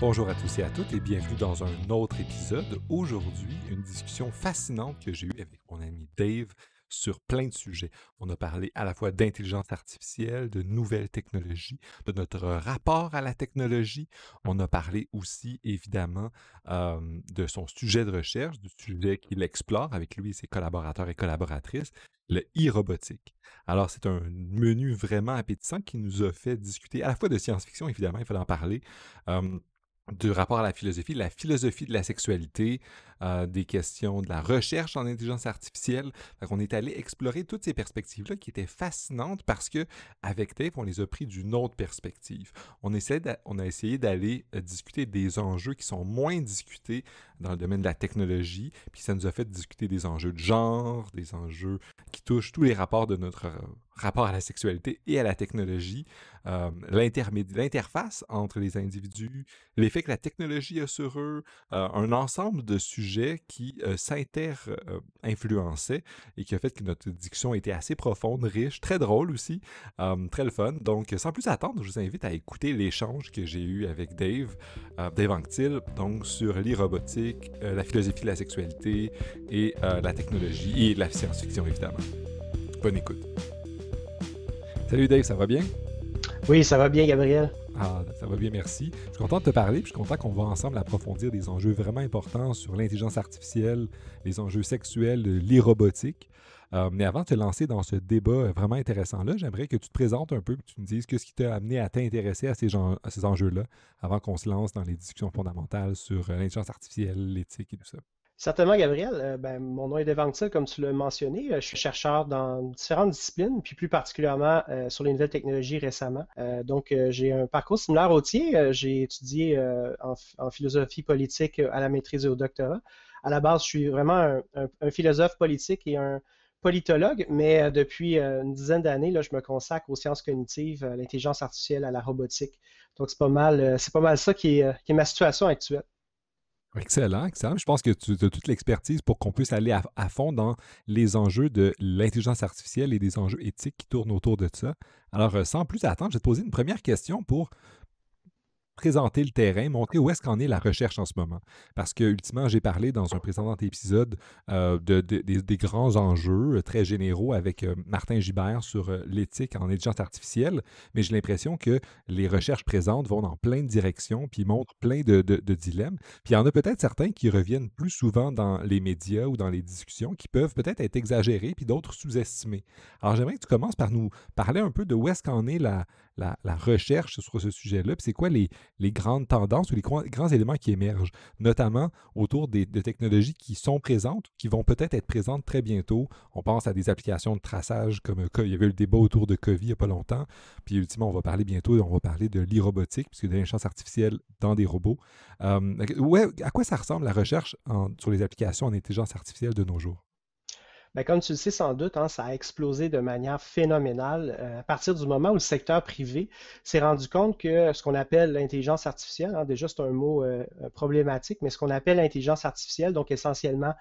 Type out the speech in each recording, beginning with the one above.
Bonjour à tous et à toutes et bienvenue dans un autre épisode. Aujourd'hui, une discussion fascinante que j'ai eue avec mon ami Dave sur plein de sujets. On a parlé à la fois d'intelligence artificielle, de nouvelles technologies, de notre rapport à la technologie. On a parlé aussi, évidemment, de son sujet de recherche, du sujet qu'il explore avec lui et ses collaborateurs et collaboratrices, le e-robotique. Alors, c'est un menu vraiment appétissant qui nous a fait discuter à la fois de science-fiction, évidemment, il fallait en parler, du rapport à la philosophie, la philosophie de la sexualité, euh, des questions de la recherche en intelligence artificielle. on est allé explorer toutes ces perspectives-là qui étaient fascinantes parce que avec on les a pris d'une autre perspective. On, on a essayé d'aller euh, discuter des enjeux qui sont moins discutés dans le domaine de la technologie, puis ça nous a fait discuter des enjeux de genre, des enjeux qui touchent tous les rapports de notre euh, rapport à la sexualité et à la technologie, l'interface entre les individus, l'effet que la technologie a sur eux, un ensemble de sujets qui euh, s'inter-influençaient et qui a fait que notre discussion était assez profonde, riche, très drôle aussi, très le fun. Donc, sans plus attendre, je vous invite à écouter l'échange que j'ai eu avec Dave, euh, Dave donc sur l'e-robotique, euh, la philosophie de la sexualité et la technologie et la science-fiction, évidemment. Bonne écoute. Salut Dave, ça va bien? Oui, ça va bien, Gabriel. Ah, ça va bien, merci. Je suis content de te parler, puis je suis content qu'on va ensemble approfondir des enjeux vraiment importants sur l'intelligence artificielle, les enjeux sexuels, l'e-robotique. Euh, mais avant de te lancer dans ce débat vraiment intéressant-là, j'aimerais que tu te présentes un peu, que tu nous dises ce qui t'a amené à t'intéresser à ces, ces enjeux-là, avant qu'on se lance dans les discussions fondamentales sur euh, l'intelligence artificielle, l'éthique et tout ça. Certainement, Gabriel. Euh, ben, mon nom est Devanctil, comme tu l'as mentionné. Euh, je suis chercheur dans différentes disciplines, puis plus particulièrement euh, sur les nouvelles technologies récemment. donc, j'ai un parcours similaire au tien. j'ai étudié en, philosophie politique à la maîtrise et au doctorat. À la base, je suis vraiment un, philosophe politique et un politologue, mais depuis une dizaine d'années, je me consacre aux sciences cognitives, à l'intelligence artificielle, à la robotique. Donc, c'est pas mal, c'est pas mal ça qui est ma situation actuelle. Excellent, excellent. Je pense que tu as toute l'expertise pour qu'on puisse aller à, fond dans les enjeux de l'intelligence artificielle et des enjeux éthiques qui tournent autour de ça. Alors, euh, sans plus attendre, je vais te poser une première question pour présenter le terrain, montrer où est-ce qu'en est la recherche en ce moment. Parce que, ultimement, j'ai parlé dans un précédent épisode euh, de, des grands enjeux euh, très généraux avec euh, Martin Gibert sur l'éthique en intelligence artificielle, mais j'ai l'impression que les recherches présentes vont dans plein de directions, puis montrent plein de, dilemmes. Puis il y en a peut-être certains qui reviennent plus souvent dans les médias ou dans les discussions, qui peuvent peut-être être exagérés, puis d'autres sous-estimés. Alors j'aimerais que tu commences par nous parler un peu de où est-ce qu'en est la, la, recherche sur ce sujet-là, puis c'est quoi les, grandes tendances ou les grands, éléments qui émergent, notamment autour des, de technologies qui sont présentes, qui vont peut-être être présentes très bientôt. On pense à des applications de traçage comme il y avait eu le débat autour de COVID il n'y a pas longtemps, puis ultimement, on va parler bientôt, on va parler de l'e-robotique, puisque de l'intelligence artificielle dans des robots. Euh, à quoi ça ressemble la recherche sur les applications en intelligence artificielle de nos jours? Ben, comme tu le sais sans doute, hein, ça a explosé de manière phénoménale. Euh, à partir du moment où le secteur privé s'est rendu compte que ce qu'on appelle l'intelligence artificielle, hein, déjà c'est un mot euh, problématique, mais ce qu'on appelle l'intelligence artificielle, donc essentiellement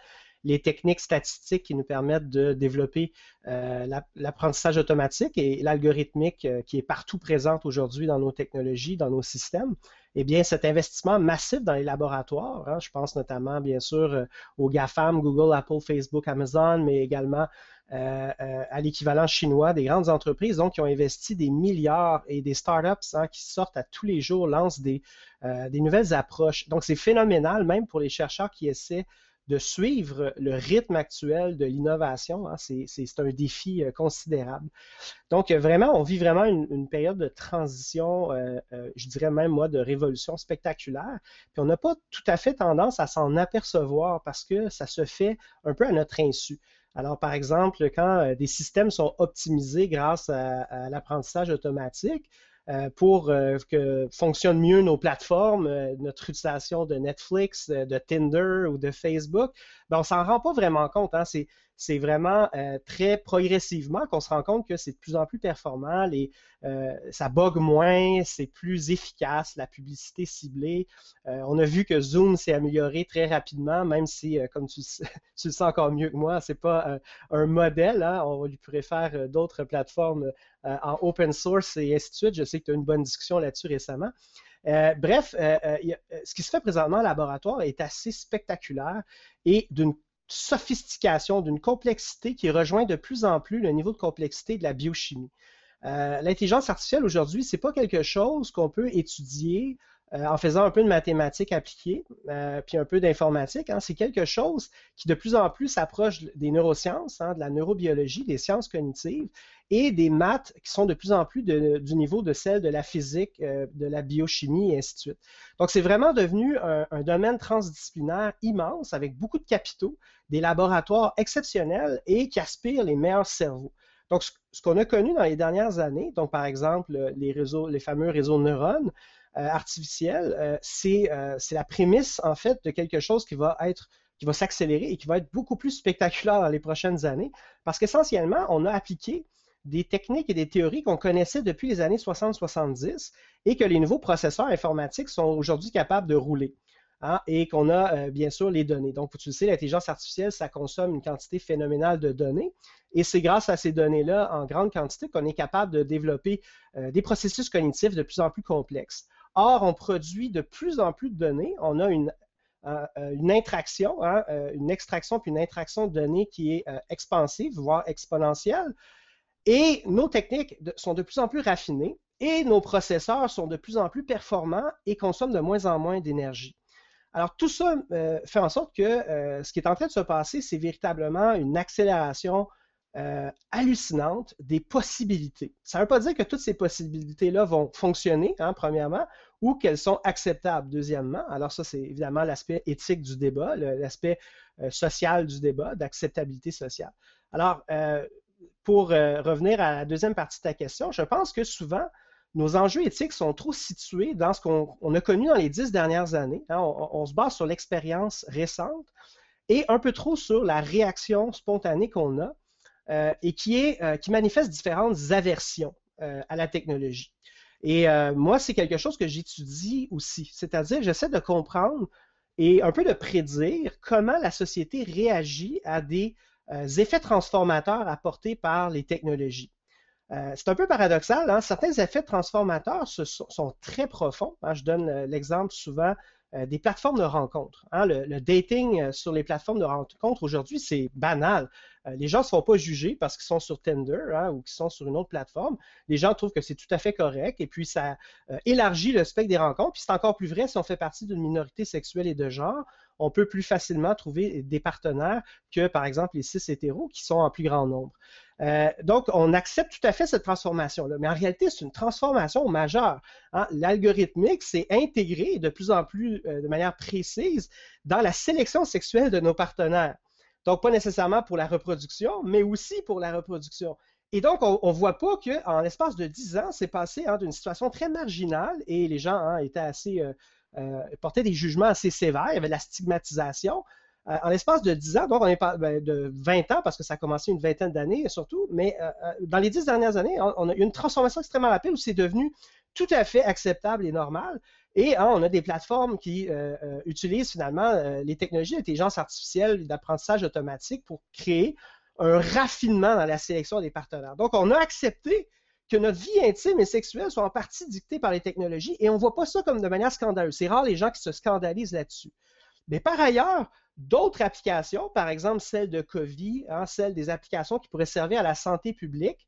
les techniques statistiques qui nous permettent de développer euh, l'apprentissage automatique et l'algorithmique qui est partout présente aujourd'hui dans nos technologies, dans nos systèmes, eh bien, cet investissement massif dans les laboratoires, hein, je pense notamment, bien sûr, euh, aux GAFAM, Google, Apple, Facebook, Amazon, mais également à l'équivalent chinois des grandes entreprises donc, qui ont investi des milliards et des startups hein, qui sortent à tous les jours, lancent des nouvelles approches. Donc, c'est phénoménal, même pour les chercheurs qui essaient de suivre le rythme actuel de l'innovation. Hein, c'est un défi euh, considérable. Donc, euh, vraiment, on vit vraiment une, période de transition, euh, je dirais même moi, de révolution spectaculaire. Puis on n'a pas tout à fait tendance à s'en apercevoir parce que ça se fait un peu à notre insu. Alors, par exemple, quand des systèmes sont optimisés grâce à l'apprentissage automatique, pour euh, que fonctionnent mieux nos plateformes, euh, notre utilisation de Netflix, de Tinder ou de Facebook, ben, on s'en rend pas vraiment compte. Hein. C'est, c'est vraiment euh, très progressivement qu'on se rend compte que c'est de plus en plus performant, euh, ça bug moins, c'est plus efficace, la publicité ciblée. Euh, on a vu que Zoom s'est amélioré très rapidement, même si, comme tu, tu, le sens encore mieux que moi, c'est pas un modèle. Hein. on lui préfère d'autres plateformes en open source et ainsi de suite. Je sais que tu as une bonne discussion là-dessus récemment. bref, ce qui se fait présentement en laboratoire est assez spectaculaire et d'une sophistication, d'une complexité qui rejoint de plus en plus le niveau de complexité de la biochimie. Euh, l'intelligence artificielle aujourd'hui, ce n'est pas quelque chose qu'on peut étudier euh, en faisant un peu de mathématiques appliquées, euh, puis un peu d'informatique. Hein. C'est quelque chose qui de plus en plus s'approche des neurosciences, hein, de la neurobiologie, des sciences cognitives et des maths qui sont de plus en plus du niveau de celles de la physique, de la biochimie et ainsi de suite. Donc c'est vraiment devenu un, domaine transdisciplinaire immense avec beaucoup de capitaux, des laboratoires exceptionnels et qui aspirent les meilleurs cerveaux. Donc, ce, qu'on a connu dans les dernières années, donc par exemple les réseaux, les fameux réseaux neurones, euh, artificielle, euh, euh, c'est la prémisse en fait de quelque chose qui va être qui va s'accélérer et qui va être beaucoup plus spectaculaire dans les prochaines années, parce qu'essentiellement, on a appliqué des techniques et des théories qu'on connaissait depuis les années 60-70 et que les nouveaux processeurs informatiques sont aujourd'hui capables de rouler. Hein, et qu'on a bien sûr les données. Donc, tu le sais, l'intelligence artificielle, ça consomme une quantité phénoménale de données. Et c'est grâce à ces données-là, en grande quantité, qu'on est capable de développer des processus cognitifs de plus en plus complexes. Or, on produit de plus en plus de données. On a une, euh, euh, une intraction, hein, euh, une extraction puis une intraction de données qui est expansive, voire exponentielle. Et nos techniques sont de plus en plus raffinées et nos processeurs sont de plus en plus performants et consomment de moins en moins d'énergie. Alors, tout ça fait en sorte que ce qui est en train de se passer, c'est véritablement une accélération euh, hallucinante des possibilités. Ça ne veut pas dire que toutes ces possibilités-là vont fonctionner, hein, premièrement, ou qu'elles sont acceptables, deuxièmement. Alors ça, c'est évidemment l'aspect éthique du débat, l'aspect euh, social du débat, d'acceptabilité sociale. Alors, euh, pour revenir à la deuxième partie de ta question, je pense que souvent, nos enjeux éthiques sont trop situés dans ce qu'on a connu dans les dix dernières années. Hein. on, se base sur l'expérience récente et un peu trop sur la réaction spontanée qu'on a euh, et euh, qui manifeste différentes aversions euh, à la technologie. Et moi, c'est quelque chose que j'étudie aussi, c'est-à-dire j'essaie de comprendre et un peu de prédire comment la société réagit à des effets transformateurs apportés par les technologies. C'est un peu paradoxal, hein. certains effets transformateurs sont, très profonds. Hein. Je donne l'exemple souvent euh, des plateformes de rencontres. Hein. Le, dating euh, sur les plateformes de rencontres aujourd'hui, c'est banal. Euh, les gens ne se font pas juger parce qu'ils sont sur Tinder hein, ou qu'ils sont sur une autre plateforme. Les gens trouvent que c'est tout à fait correct et puis ça élargit le spectre des rencontres. Puis c'est encore plus vrai si on fait partie d'une minorité sexuelle et de genre. On peut plus facilement trouver des partenaires que, par exemple, les cis hétéros qui sont en plus grand nombre. Euh, donc, on accepte tout à fait cette transformation-là. Mais en réalité, c'est une transformation majeure. Hein. L'algorithmique s'est intégré de plus en plus euh, de manière précise dans la sélection sexuelle de nos partenaires. Donc, pas nécessairement pour la reproduction, mais aussi pour la reproduction. Et donc, on ne voit pas qu'en l'espace de 10 ans, c'est passé hein, d'une situation très marginale et les gens hein, étaient assez, euh, portaient des jugements assez sévères, il y avait de la stigmatisation, euh, en l'espace de 10 ans, donc on est pas ben, de 20 ans, parce que ça a commencé une vingtaine d'années surtout, mais euh, euh, dans les 10 dernières années, on, a eu une transformation extrêmement rapide où c'est devenu tout à fait acceptable et normal. Et hein, on a des plateformes qui utilisent finalement les technologies d'intelligence artificielle, d'apprentissage automatique pour créer un raffinement dans la sélection des partenaires. Donc, on a accepté que notre vie intime et sexuelle soit en partie dictée par les technologies et on ne voit pas ça comme de manière scandaleuse. C'est rare les gens qui se scandalisent là-dessus. Mais par ailleurs, D'autres applications, par exemple celle de COVID, hein, celle des applications qui pourraient servir à la santé publique,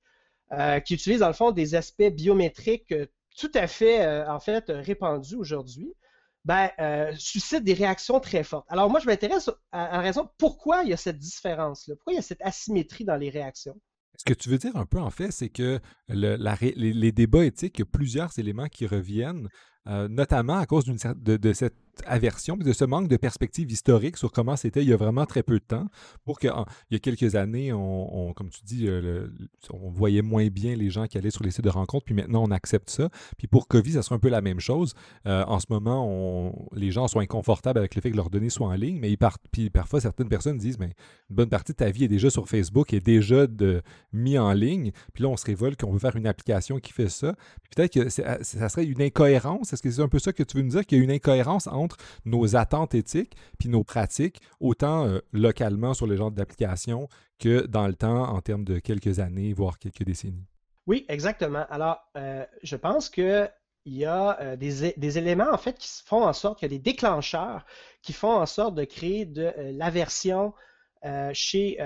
euh, qui utilisent dans le fond des aspects biométriques euh, tout à fait euh, en fait répandus aujourd'hui, ben, suscitent des réactions très fortes. Alors moi, je m'intéresse à, la raison pourquoi il y a cette différence-là, pourquoi il y a cette asymétrie dans les réactions? Ce que tu veux dire un peu, en fait, c'est que les, débats éthiques, il y a plusieurs éléments qui reviennent. euh, notamment à cause de, de, cette aversion, de ce manque de perspective historique sur comment c'était il y a vraiment très peu de temps, pour qu'il y a quelques années, on, comme tu dis, euh, on voyait moins bien les gens qui allaient sur les sites de rencontres, puis maintenant on accepte ça. Puis pour COVID, ça sera un peu la même chose. Euh, en ce moment, les gens sont inconfortables avec le fait que leurs données soient en ligne, mais ils partent, puis parfois certaines personnes disent, mais une bonne partie de ta vie est déjà sur Facebook, est déjà de, mis en ligne, puis là on se révolte qu'on veut faire une application qui fait ça. Peut-être que ça serait une incohérence. Est-ce que c'est un peu ça que tu veux nous dire, qu'il y a une incohérence entre nos attentes éthiques puis nos pratiques, autant euh, localement sur les genres d'applications que dans le temps en termes de quelques années, voire quelques décennies. Oui, exactement. Alors, euh, je pense que il y a euh, des, éléments en fait qui font en sorte qu'il y a des déclencheurs qui font en sorte de créer de l'aversion chez,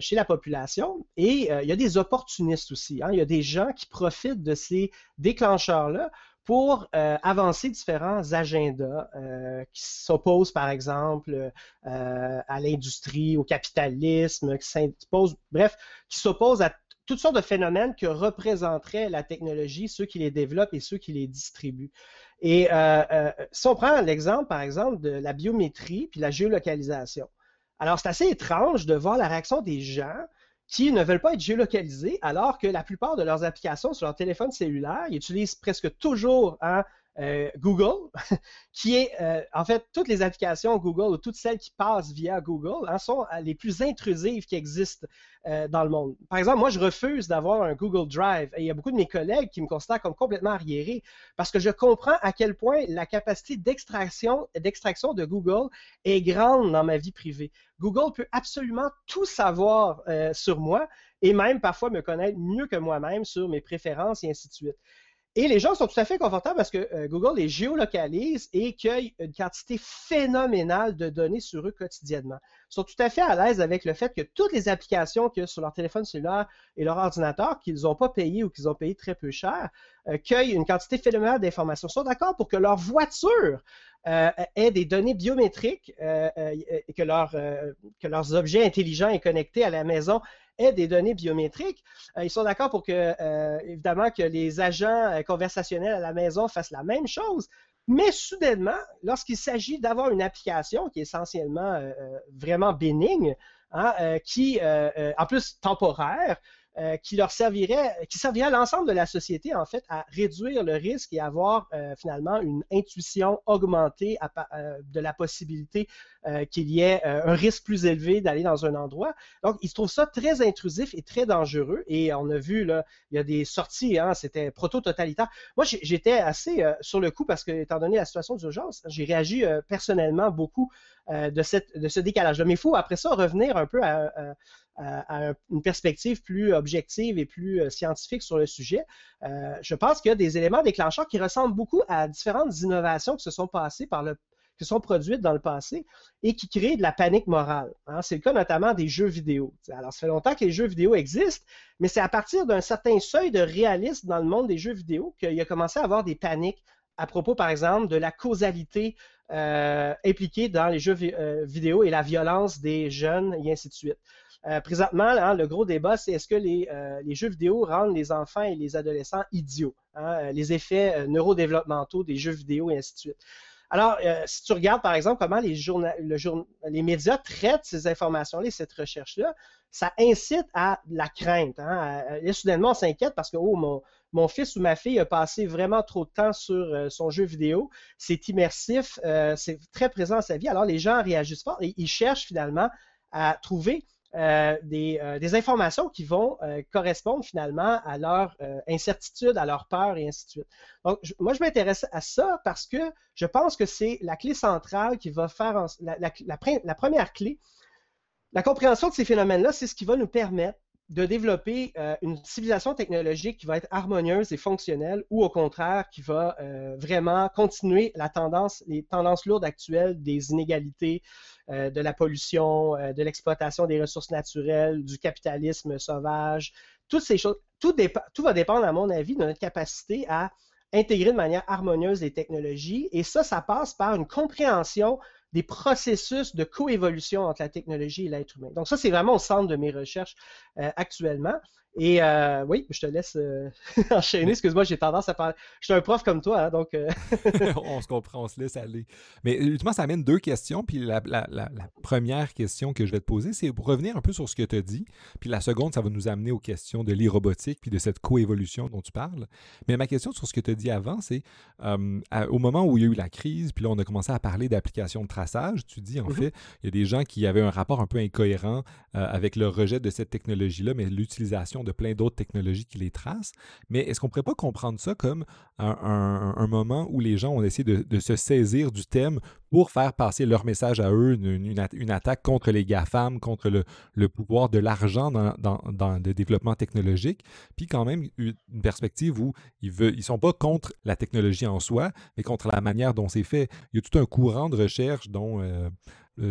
chez la population. Et il y a des opportunistes aussi. Hein. Il y a des gens qui profitent de ces déclencheurs-là pour euh, avancer différents agendas euh, qui s'opposent, par exemple, euh, à l'industrie, au capitalisme, qui s'opposent, bref, qui s'opposent à toutes sortes de phénomènes que représenterait la technologie, ceux qui les développent et ceux qui les distribuent. Et si on prend l'exemple, par exemple, de la biométrie puis la géolocalisation. Alors, c'est assez étrange de voir la réaction des gens qui ne veulent pas être géolocalisés alors que la plupart de leurs applications sur leur téléphone cellulaire, utilisent presque toujours un euh, Google, qui est euh, en fait toutes les applications Google ou toutes celles qui passent via Google hein, sont euh, les plus intrusives qui existent dans le monde. Par exemple, moi, je refuse d'avoir un Google Drive et il y a beaucoup de mes collègues qui me considèrent comme complètement arriéré parce que je comprends à quel point la capacité d'extraction, d'extraction de Google est grande dans ma vie privée. Google peut absolument tout savoir sur moi et même parfois me connaître mieux que moi-même sur mes préférences et ainsi de suite. Et les gens sont tout à fait confortables parce que euh, Google les géolocalise et cueille une quantité phénoménale de données sur eux quotidiennement. Ils sont tout à fait à l'aise avec le fait que toutes les applications qu'il y a sur leur téléphone cellulaire et leur ordinateur, qu'ils n'ont pas payé ou qu'ils ont payé très peu cher, euh, cueillent une quantité phénoménale d'informations. Ils sont d'accord pour que leur voiture euh, ait des données biométriques et que, que leurs objets intelligents et connectés à la maison aient des données biométriques. Euh, ils sont d'accord pour que, euh, évidemment, que les agents euh, conversationnels à la maison fassent la même chose. Mais soudainement, lorsqu'il s'agit d'avoir une application qui est essentiellement vraiment bénigne, hein, qui, en plus temporaire, euh, qui leur servirait, qui servirait à l'ensemble de la société, en fait, à réduire le risque et avoir euh, finalement une intuition augmentée euh, de la possibilité qu'il y ait un risque plus élevé d'aller dans un endroit. Donc, ils trouvent ça très intrusif et très dangereux. Et on a vu, là, il y a des sorties, hein, c'était proto-totalitaire. Moi, j'étais assez sur le coup parce que, étant donné la situation d'urgence, j'ai réagi personnellement beaucoup de, cette, de ce décalage-là. Mais il faut, après ça, revenir un peu à à, une perspective plus objective et plus euh, scientifique sur le sujet, euh, je pense qu'il y a des éléments déclencheurs qui ressemblent beaucoup à différentes innovations qui se sont passées par le qui sont produites dans le passé et qui créent de la panique morale. Hein. C'est le cas notamment des jeux vidéo. Alors, ça fait longtemps que les jeux vidéo existent, mais c'est à partir d'un certain seuil de réalisme dans le monde des jeux vidéo qu'il a commencé à avoir des paniques à propos, par exemple, de la causalité euh, impliquée dans les jeux vidéo et la violence des jeunes et ainsi de suite. Euh, présentement, hein, le gros débat, c'est est-ce que euh, les, jeux vidéo rendent les enfants et les adolescents idiots, hein, euh, les effets neurodéveloppementaux des jeux vidéo et ainsi de suite. Alors, si tu regardes par exemple comment les, médias traitent ces informations-là, cette recherche-là, ça incite à la crainte. Hein, et soudainement, on s'inquiète parce que oh, mon, fils ou ma fille a passé vraiment trop de temps sur son jeu vidéo, c'est immersif, c'est très présent dans sa vie. Alors, les gens réagissent fort et ils cherchent finalement à trouver euh, euh, des, informations qui vont euh, correspondre finalement à leur incertitude, à leur peur et ainsi de suite. Donc, moi, je m'intéresse à ça parce que je pense que c'est la clé centrale qui va faire la, première clé. La compréhension de ces phénomènes-là, c'est ce qui va nous permettre de développer une civilisation technologique qui va être harmonieuse et fonctionnelle ou au contraire qui va vraiment continuer la tendance, les tendances lourdes actuelles des inégalités, euh, de la pollution, euh, de l'exploitation des ressources naturelles, du capitalisme sauvage, toutes ces choses. Tout, tout va dépendre, à mon avis, de notre capacité à intégrer de manière harmonieuse les technologies. Et ça, ça passe par une compréhension des processus de coévolution entre la technologie et l'être humain. Donc ça, c'est vraiment au centre de mes recherches euh, actuellement. Et euh, oui, je te laisse euh, enchaîner. Excuse-moi, j'ai tendance à parler. Je suis un prof comme toi, hein, donc. Euh, on se comprend, on se laisse aller. Mais ultimement, ça amène deux questions. Puis la, première question que je vais te poser, c'est pour revenir un peu sur ce que tu as dit. Puis la seconde, ça va nous amener aux questions de l'e-robotique puis de cette coévolution dont tu parles. Mais ma question sur ce que tu as dit avant, c'est au moment où il y a eu la crise, puis là, on a commencé à parler d'applications de traçage, tu dis en mm-hmm. fait, il y a des gens qui avaient un rapport un peu incohérent avec le rejet de cette technologie-là, mais l'utilisation de plein d'autres technologies qui les tracent. Mais est-ce qu'on ne pourrait pas comprendre ça comme un, moment où les gens ont essayé de, se saisir du thème pour faire passer leur message à eux, une, attaque contre les GAFAM, contre le, pouvoir de l'argent dans, le développement technologique, puis quand même une perspective où ils ne sont pas contre la technologie en soi, mais contre la manière dont c'est fait. Il y a tout un courant de recherche dont... Euh,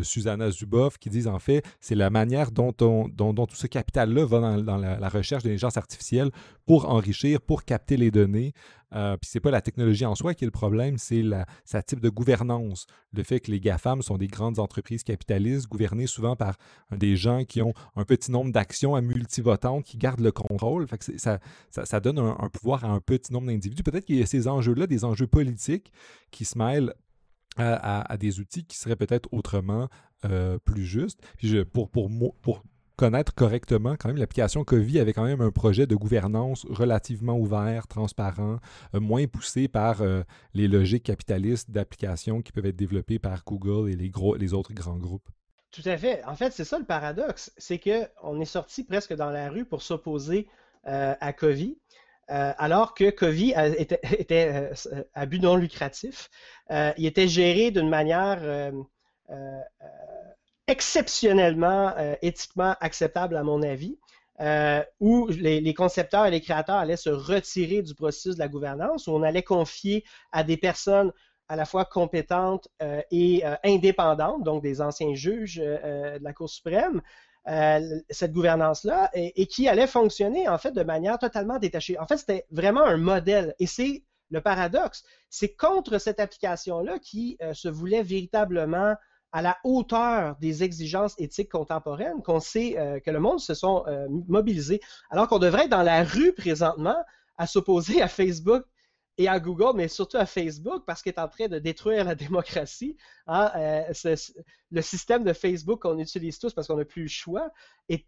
Susanna Zuboff, qui disent en fait, c'est la manière dont, tout ce capital-là va dans, la, recherche d'intelligence artificielle pour enrichir, pour capter les données. Euh, Puis c'est pas la technologie en soi qui est le problème, c'est sa type de gouvernance. Le fait que les GAFAM sont des grandes entreprises capitalistes gouvernées souvent par des gens qui ont un petit nombre d'actions à multivotantes qui gardent le contrôle. Ça, donne un, pouvoir à un petit nombre d'individus. Peut-être qu'il y a ces enjeux-là, des enjeux politiques qui se mêlent à, des outils qui seraient peut-être autrement euh, plus justes. Pour, connaître correctement, quand même, l'application COVID avait quand même un projet de gouvernance relativement ouvert, transparent, euh, moins poussé par euh, les logiques capitalistes d'applications qui peuvent être développées par Google et les, autres grands groupes. Tout à fait. En fait, c'est ça le paradoxe, c'est qu'on est sorti presque dans la rue pour s'opposer à COVID, euh, alors que Covey était, était euh, à but non lucratif. Euh, il était géré d'une manière exceptionnellement éthiquement acceptable, à mon avis. où les, concepteurs et les créateurs allaient se retirer du processus de la gouvernance, où on allait confier à des personnes à la fois compétentes et indépendantes, donc des anciens juges de la Cour suprême, euh, cette gouvernance-là et, qui allait fonctionner en fait de manière totalement détachée. En fait, c'était vraiment un modèle et c'est le paradoxe. C'est contre cette application-là qui euh, se voulait véritablement à la hauteur des exigences éthiques contemporaines qu'on sait euh, que le monde se sont mobilisés, alors qu'on devrait être dans la rue présentement à s'opposer à Facebook et à Google, mais surtout à Facebook, parce qu'il est en train de détruire la démocratie. Hein, euh, le système de Facebook qu'on utilise tous parce qu'on n'a plus le choix est,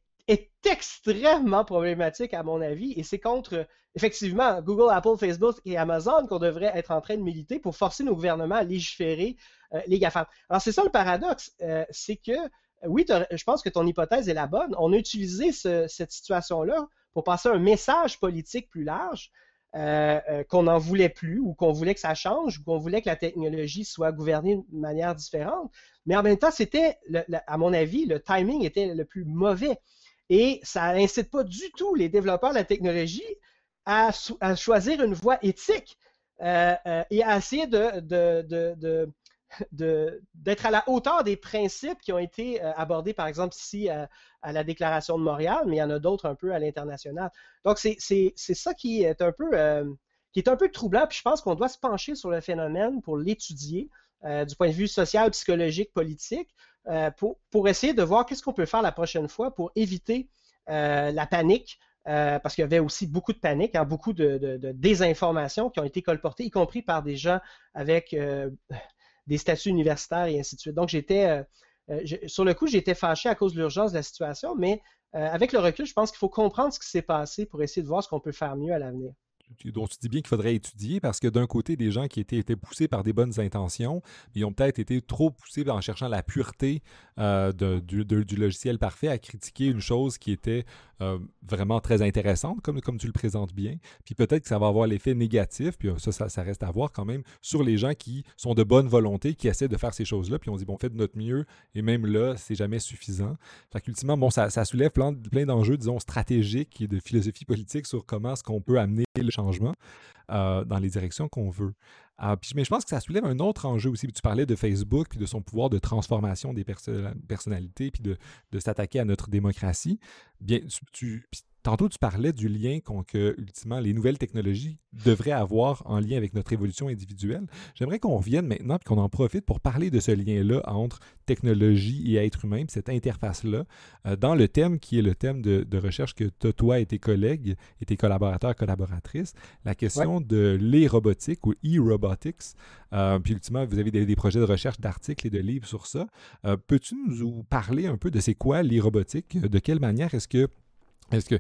extrêmement problématique, à mon avis, et c'est contre, effectivement, Google, Apple, Facebook et Amazon qu'on devrait être en train de militer pour forcer nos gouvernements à légiférer euh, les GAFAM. Alors, c'est ça le paradoxe, euh, c'est que, oui, je pense que ton hypothèse est la bonne. On a utilisé cette situation-là pour passer un message politique plus large, euh, euh, qu'on n'en voulait plus ou qu'on voulait que ça change ou qu'on voulait que la technologie soit gouvernée de manière différente. Mais en même temps, c'était, à mon avis, le timing était le plus mauvais. Et ça n'incite pas du tout les développeurs de la technologie à, choisir une voie éthique euh, et à essayer de, de d'être à la hauteur des principes qui ont été euh, abordés, par exemple, ici à, la Déclaration de Montréal, mais il y en a d'autres un peu à l'international. Donc, c'est ça qui est un peu euh, qui est un peu troublant, puis je pense qu'on doit se pencher sur le phénomène pour l'étudier euh, du point de vue social, psychologique, politique, pour, pour, essayer de voir qu'est-ce qu'on peut faire la prochaine fois pour éviter la panique, parce qu'il y avait aussi beaucoup de panique, hein, beaucoup de, de, désinformations qui ont été colportées, y compris par des gens avec des statuts universitaires et ainsi de suite. Donc, j'étais, euh, euh, sur le coup, j'étais fâché à cause de l'urgence de la situation, mais euh, avec le recul, je pense qu'il faut comprendre ce qui s'est passé pour essayer de voir ce qu'on peut faire mieux à l'avenir dont tu dis bien qu'il faudrait étudier parce que d'un côté, des gens qui étaient, poussés par des bonnes intentions, ils ont peut-être été trop poussés en cherchant la pureté du, logiciel parfait à critiquer une chose qui était euh, vraiment très intéressante, comme, tu le présentes bien. Puis peut-être que ça va avoir l'effet négatif, puis euh, ça, ça, reste à voir quand même, sur les gens qui sont de bonne volonté, qui essaient de faire ces choses-là, puis on dit, bon, fait de notre mieux, et même là, c'est jamais suffisant. Fait qu'ultimement, bon, ça, soulève plein, plein d'enjeux, disons, stratégiques et de philosophie politique sur comment est-ce qu'on peut amener le changement euh, dans les directions qu'on veut. Ah, mais je pense que ça soulève un autre enjeu aussi. Tu parlais de Facebook, puis de son pouvoir de transformation des personnalités, puis de, s'attaquer à notre démocratie. Bien, tu, tantôt, tu parlais du lien que, ultimement, les nouvelles technologies devraient avoir en lien avec notre évolution individuelle. J'aimerais qu'on revienne maintenant et qu'on en profite pour parler de ce lien-là entre technologie et être humain, cette interface-là, euh, dans le thème qui est le thème de, recherche que toi et tes collègues et tes collaborateurs, collaboratrices, la question de l'e-robotique ou e-robotics. Euh, puis ultimement, vous avez des, projets de recherche d'articles et de livres sur ça. Euh, peux-tu nous parler un peu de c'est quoi l'e-robotique? De quelle manière est-ce que est-ce que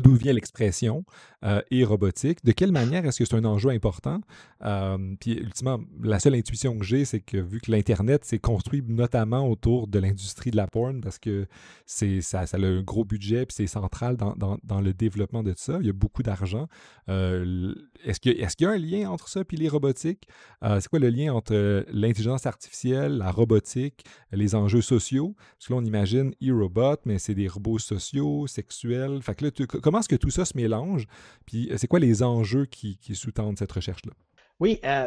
d'où vient l'expression euh, et robotique? De quelle manière est-ce que c'est un enjeu important? Euh, Puis ultimement, la seule intuition que j'ai, c'est que vu que l'internet s'est construit notamment autour de l'industrie de la porn, parce que c'est ça, a un gros budget puis c'est central dans, dans, le développement de ça. Il y a beaucoup d'argent. Euh, est-ce qu'il y a un lien entre ça puis les robotiques? C'est quoi le lien entre l'intelligence artificielle, la robotique, les enjeux sociaux? Parce que là, on imagine e-robot, mais c'est des robots sociaux, sexuels fait que là, comment est-ce que tout ça se mélange? Puis euh, c'est quoi les enjeux qui, sous-tendent cette recherche-là? Oui, euh,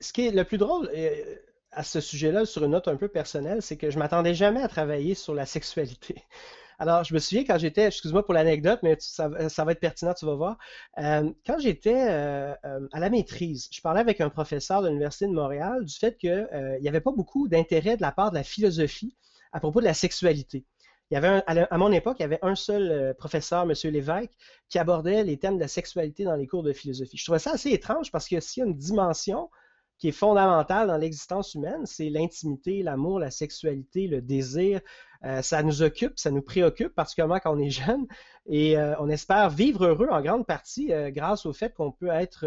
ce qui est le plus drôle euh, à ce sujet-là, sur une note un peu personnelle, c'est que je m'attendais jamais à travailler sur la sexualité. Alors, je me souviens quand j'étais, excuse-moi pour l'anecdote, mais ça, va être pertinent, tu vas voir. quand j'étais à la maîtrise, je parlais avec un professeur de l'Université de Montréal du fait qu'il n'y avait pas beaucoup d'intérêt de la part de la philosophie à propos de la sexualité il y avait à mon époque, il y avait un seul euh, professeur, M. Lévesque, qui abordait les thèmes de la sexualité dans les cours de philosophie. Je trouvais ça assez étrange parce que s'il y a une dimension qui est fondamentale dans l'existence humaine, c'est l'intimité, l'amour, la sexualité, le désir. Euh, ça nous occupe, ça nous préoccupe, particulièrement quand on est jeune, et euh, on espère vivre heureux en grande partie grâce au fait qu'on peut être,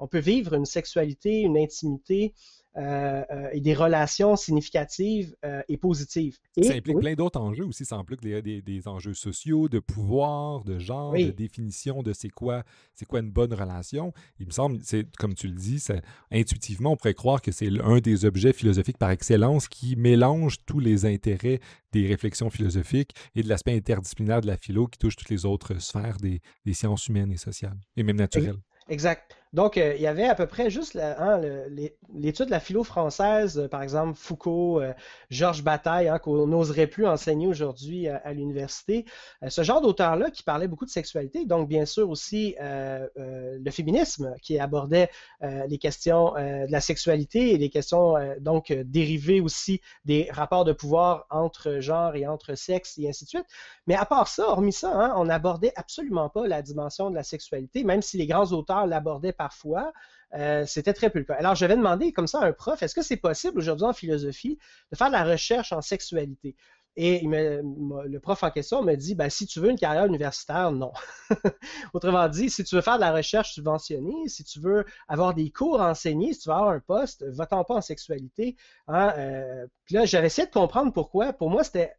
on peut vivre une sexualité, une intimité et des relations significatives euh, et positives. ça implique plein d'autres enjeux aussi. Ça implique des, enjeux sociaux, de pouvoir, de genre, de définition de c'est quoi, c'est quoi une bonne relation. Il me semble, c'est comme tu le dis, intuitivement, on pourrait croire que c'est un des objets philosophiques par excellence qui mélange tous les intérêts des réflexions philosophiques et de l'aspect interdisciplinaire de la philo qui touche toutes les autres sphères des, des sciences humaines et sociales, et même naturelles. Exact. Donc, euh, il y avait à peu près juste hein, l'étude de la philo française, euh, par exemple Foucault, euh, Georges Bataille, hein, qu'on n'oserait plus enseigner aujourd'hui à, l'université. ce genre d'auteur-là qui parlait beaucoup de sexualité, donc bien sûr aussi le féminisme qui abordait les questions de la sexualité et les questions donc dérivées aussi des rapports de pouvoir entre genre et entre sexe et ainsi de suite. Mais à part ça, hormis ça, hein, on n'abordait absolument pas la dimension de la sexualité, même si les grands auteurs l'abordaient parfois, euh, c'était très peu le cas. Alors, je vais demander comme ça à un prof, est-ce que c'est possible aujourd'hui en philosophie de faire de la recherche en sexualité? Et le prof en question me dit, ben, si tu veux une carrière universitaire, non. Autrement dit, si tu veux faire de la recherche subventionnée, si tu veux avoir des cours enseignés, si tu veux avoir un poste, va-t'en pas en sexualité. Hein? Euh, puis là, j'avais essayé de comprendre pourquoi. Pour moi, c'était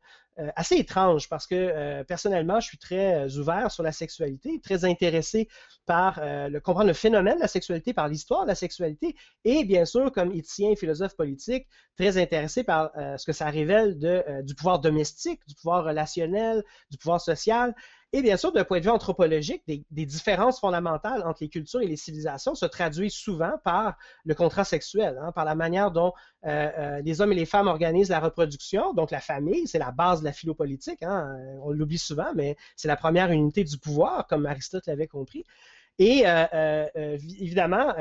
assez étrange parce que euh, personnellement, je suis très euh, ouvert sur la sexualité, très intéressé par le comprendre le phénomène de la sexualité, par l'histoire de la sexualité, et bien sûr, comme éthicien philosophe politique, très intéressé par ce que ça révèle du pouvoir domestique, du pouvoir relationnel, du pouvoir social. Et bien sûr, d'un point de vue anthropologique, des, différences fondamentales entre les cultures et les civilisations se traduisent souvent par le contrat sexuel, hein, par la manière dont euh, euh, les hommes et les femmes organisent la reproduction. Donc la famille, c'est la base de la philopolitique. Hein, on l'oublie souvent, mais c'est la première unité du pouvoir, comme Aristote l'avait compris. Et euh, évidemment,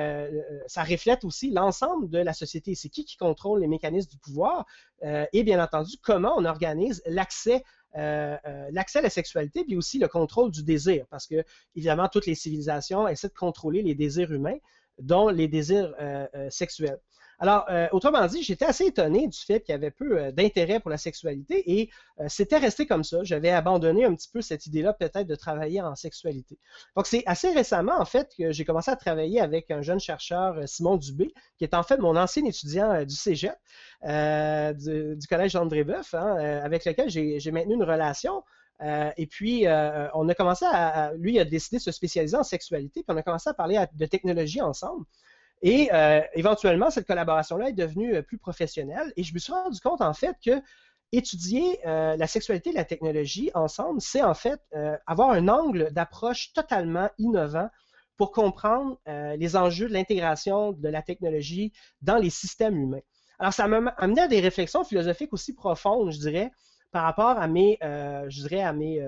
ça reflète aussi l'ensemble de la société. C'est qui qui contrôle les mécanismes du pouvoir? Et bien entendu comment on organise l'accès euh, euh, l'accès à la sexualité, puis aussi le contrôle du désir, parce que, évidemment, toutes les civilisations essaient de contrôler les désirs humains, dont les désirs euh, sexuels. Alors, euh, autrement dit, j'étais assez étonné du fait qu'il y avait peu euh, d'intérêt pour la sexualité et euh, c'était resté comme ça. J'avais abandonné un petit peu cette idée-là peut-être de travailler en sexualité. Donc, c'est assez récemment, en fait, que j'ai commencé à travailler avec un jeune chercheur, Simon Dubé, qui est en fait mon ancien étudiant du Cégep, du, Collège André Boeuf, hein, avec lequel j'ai maintenu une relation. et puis, on a commencé à, Lui a décidé de se spécialiser en sexualité, puis on a commencé à parler de technologie ensemble. Et euh, éventuellement, cette collaboration-là est devenue euh, plus professionnelle. Et je me suis rendu compte, en fait, que étudier euh, la sexualité et la technologie ensemble, c'est en fait avoir un angle d'approche totalement innovant pour comprendre les enjeux de l'intégration de la technologie dans les systèmes humains. Alors, ça m'a amené à des réflexions philosophiques aussi profondes, je dirais, par rapport à mes, je dirais, à mes,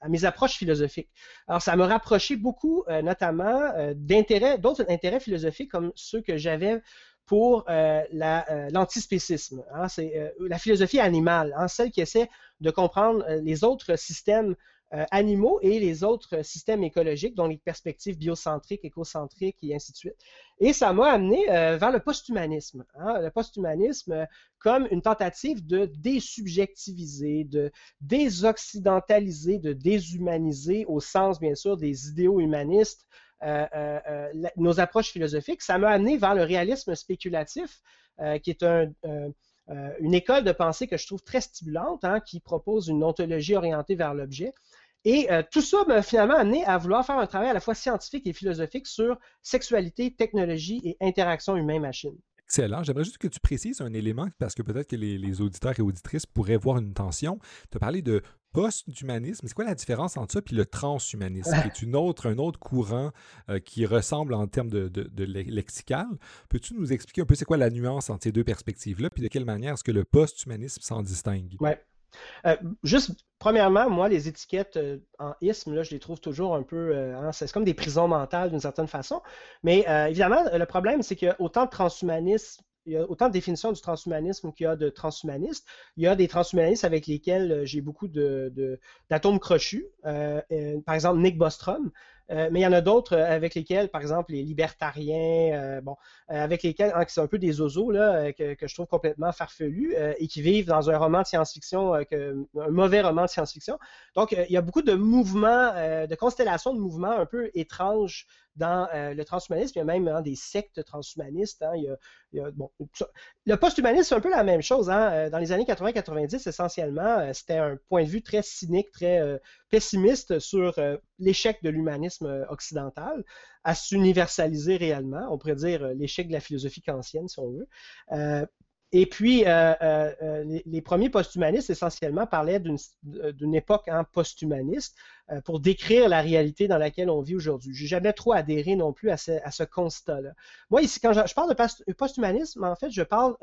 à, mes approches philosophiques. Alors, ça m'a rapproché beaucoup, notamment, d'intérêts, d'autres intérêts philosophiques comme ceux que j'avais pour l'antispécisme. Hein. c'est la philosophie animale, hein, celle qui essaie de comprendre les autres systèmes euh, animaux et les autres systèmes écologiques, dont les perspectives biocentriques, écocentriques et ainsi de suite. Et ça m'a amené euh, vers le posthumanisme. Hein, le posthumanisme euh, comme une tentative de désubjectiviser, de désoccidentaliser, de déshumaniser au sens, bien sûr, des idéaux humanistes nos approches philosophiques. Ça m'a amené vers le réalisme spéculatif, qui est un, une école de pensée que je trouve très stimulante, hein, qui propose une ontologie orientée vers l'objet. Et euh, tout ça m'a finalement amené à vouloir faire un travail à la fois scientifique et philosophique sur sexualité, technologie et interaction humain-machine. Excellent. J'aimerais juste que tu précises un élément parce que peut-être que les, auditeurs et auditrices pourraient voir une tension. Tu as parlé de post-humanisme. C'est quoi la différence entre ça et le transhumanisme, qui est une autre, un autre courant euh, qui ressemble en termes de, de, lexical? Peux-tu nous expliquer un peu c'est quoi la nuance entre ces deux perspectives-là, puis de quelle manière est-ce que le post-humanisme s'en distingue? Oui. Euh, juste, premièrement, moi, les étiquettes euh, en isme, je les trouve toujours un peu. Euh, hein, c'est comme des prisons mentales d'une certaine façon. Mais évidemment, le problème, c'est qu'il y a autant de transhumanisme il y a autant de définitions du transhumanisme qu'il y a de transhumanistes. Il y a des transhumanistes avec lesquels j'ai beaucoup d'atomes crochus. par exemple, Nick Bostrom, mais il y en a d'autres euh, avec lesquels, par exemple, les libertariens, euh, bon, avec lesquels, hein, qui sont un peu des oiseaux, là, que, je trouve complètement farfelus et qui vivent dans un roman de science-fiction, un mauvais roman de science-fiction. Donc, il y a beaucoup de mouvements, de constellations de mouvements un peu étranges dans le transhumanisme. Il y a même hein, des sectes transhumanistes. Hein. le post-humanisme, c'est un peu la même chose. Hein. Dans les années 80-90, essentiellement, c'était un point de vue très cynique, très pessimiste sur l'échec de l'humanisme euh, occidental à s'universaliser réellement. On pourrait dire euh, l'échec de la philosophie kantienne, si on veut. Euh, et puis, les, premiers posthumanistes, essentiellement, parlaient d'une époque hein, posthumaniste pour décrire la réalité dans laquelle on vit aujourd'hui. Je n'ai jamais trop adhéré non plus à ce, constat-là. Moi, ici, quand je, parle de posthumanisme, en fait, je parle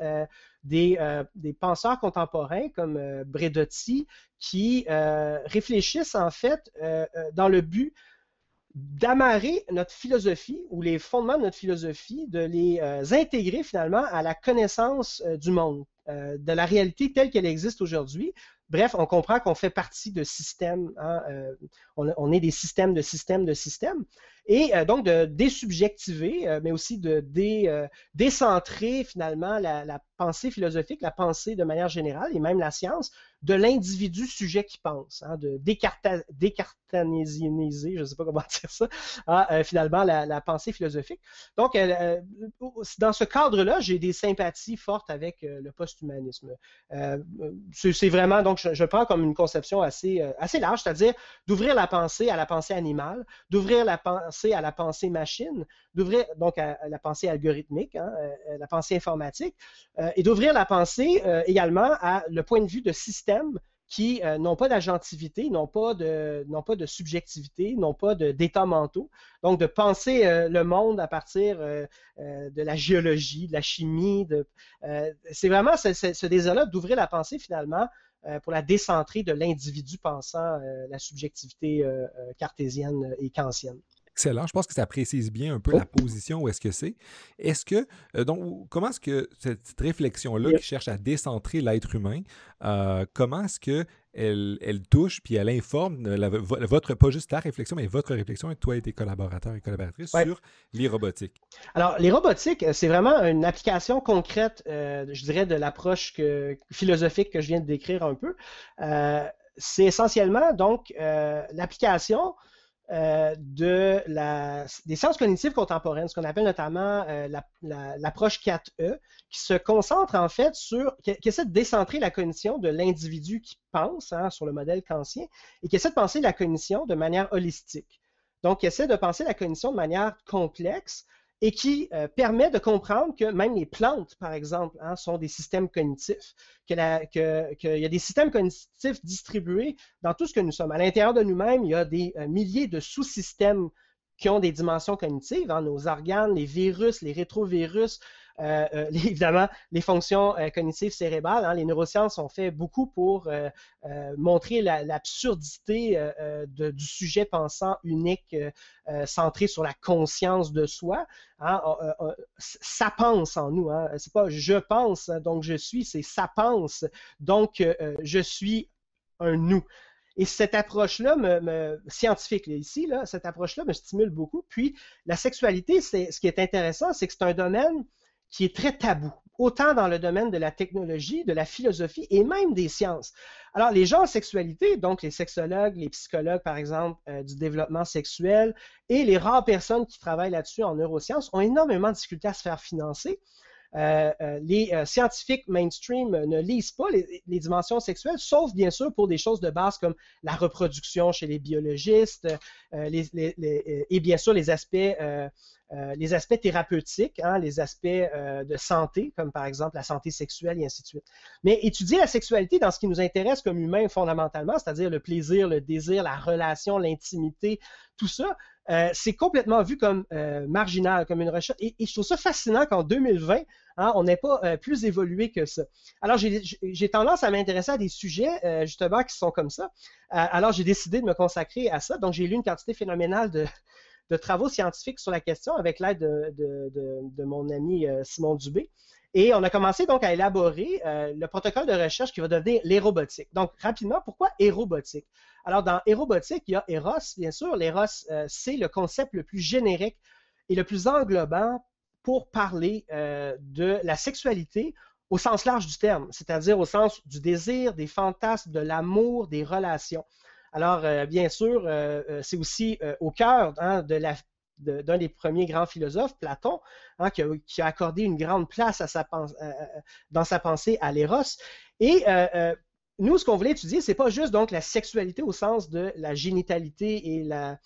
des, des, penseurs contemporains comme Bredotti qui réfléchissent, en fait, dans le but d'amarrer notre philosophie ou les fondements de notre philosophie, de les euh, intégrer finalement à la connaissance euh, du monde, euh, de la réalité telle qu'elle existe aujourd'hui, Bref, on comprend qu'on fait partie de systèmes, hein, on, est des systèmes de systèmes de systèmes, et donc de désubjectiver, mais aussi de décentrer finalement la, pensée philosophique, la pensée de manière générale, et même la science, de l'individu sujet qui pense, hein, de décartanésieniser, je ne sais pas comment dire ça, hein, finalement la, pensée philosophique. Donc, dans ce cadre-là, j'ai des sympathies fortes avec le post-humanisme. c'est vraiment donc je, prends comme une conception assez, euh, assez large, c'est-à-dire d'ouvrir la pensée à la pensée animale, d'ouvrir la pensée à la pensée machine, d'ouvrir donc à, la pensée algorithmique, hein, euh, la pensée informatique, euh, et d'ouvrir la pensée également à le point de vue de qui n'ont pas d'agentivité, n'ont pas de, n'ont pas de subjectivité, n'ont pas d'état mentaux. Donc, de penser le monde à partir de la géologie, de la chimie, c'est vraiment ce, ce désir-là d'ouvrir la pensée finalement euh, pour la décentrer de l'individu pensant euh, la subjectivité euh, cartésienne et kantienne. Excellent. Je pense que ça précise bien un peu la oh. position où est-ce que c'est. Est-ce que, donc, comment est-ce que cette réflexion-là qui cherche à décentrer l'être humain, comment est-ce que elle, touche puis elle informe votre, pas juste ta réflexion, mais votre réflexion et toi et tes collaborateurs et collaboratrices sur les robotiques? Alors, les robotiques, euh, c'est vraiment une application concrète, euh, je dirais, de l'approche philosophique que je viens de décrire un peu. Euh, c'est essentiellement donc l'application euh, de la, des sciences cognitives contemporaines, ce qu'on appelle notamment euh, l'approche 4E, qui se concentre en fait sur, qui, essaie de décentrer la cognition de l'individu qui pense, hein, sur le modèle kantien, et qui essaie de penser la cognition de manière holistique. Donc, qui essaie de penser la cognition de manière complexe et qui euh, permet de comprendre que même les plantes, par exemple, hein, sont des systèmes cognitifs, qu'il y a des systèmes cognitifs distribués dans tout ce que nous sommes. À l'intérieur de nous-mêmes, il y a des euh, milliers de sous-systèmes qui ont des dimensions cognitives, hein, nos organes, les virus, les rétrovirus, évidemment, les fonctions cognitives cérébrales. Hein, les neurosciences ont fait beaucoup pour montrer l'absurdité du sujet pensant unique centré sur la conscience de soi. Hein, ça pense en nous. Hein, c'est pas je pense, donc je suis, c'est ça pense. Donc, je suis un nous. Et cette approche-là, me, scientifique ici, cette approche-là me stimule beaucoup. Puis la sexualité, ce qui est intéressant, c'est que c'est un domaine qui est très tabou, autant dans le domaine de la technologie, de la philosophie et même des sciences. Alors, les gens en sexualité, donc les sexologues, les psychologues, par exemple, euh, du développement sexuel, et les rares personnes qui travaillent là-dessus en neurosciences ont énormément de difficultés à se faire financer les euh, scientifiques mainstream ne lisent pas les, dimensions sexuelles, sauf bien sûr pour des choses de base comme la reproduction chez les biologistes et bien sûr les aspects, thérapeutiques, hein, les aspects de santé, comme par exemple la santé sexuelle et ainsi de suite. Mais étudier la sexualité dans ce qui nous intéresse comme humains fondamentalement, c'est-à-dire le plaisir, le désir, la relation, l'intimité, tout ça, euh, c'est complètement vu comme euh, marginal, comme une recherche. Et, je trouve ça fascinant qu'en 2020, hein, on n'ait pas euh, plus évolué que ça. Alors, j'ai tendance à m'intéresser à des sujets, justement, qui sont comme ça. alors, j'ai décidé de me consacrer à ça. Donc, j'ai lu une quantité phénoménale de, travaux scientifiques sur la question avec l'aide de, mon ami Simon Dubé. Et on a commencé donc à élaborer le protocole de recherche qui va devenir l'aérobotique. Donc, rapidement, pourquoi aérobotique? Alors, dans Aérobotique, il y a Eros, bien sûr. L'Eros, euh, c'est le concept le plus générique et le plus englobant pour parler euh, de la sexualité au sens large du terme, c'est-à-dire au sens du désir, des fantasmes, de l'amour, des relations. Alors, euh, bien sûr, c'est aussi au cœur hein, d'un des premiers grands philosophes, Platon, hein, qui, a, accordé une grande place à sa, dans sa pensée à l'éros. Et nous, ce qu'on voulait étudier, c'est pas juste donc la sexualité au sens de la génitalité et la,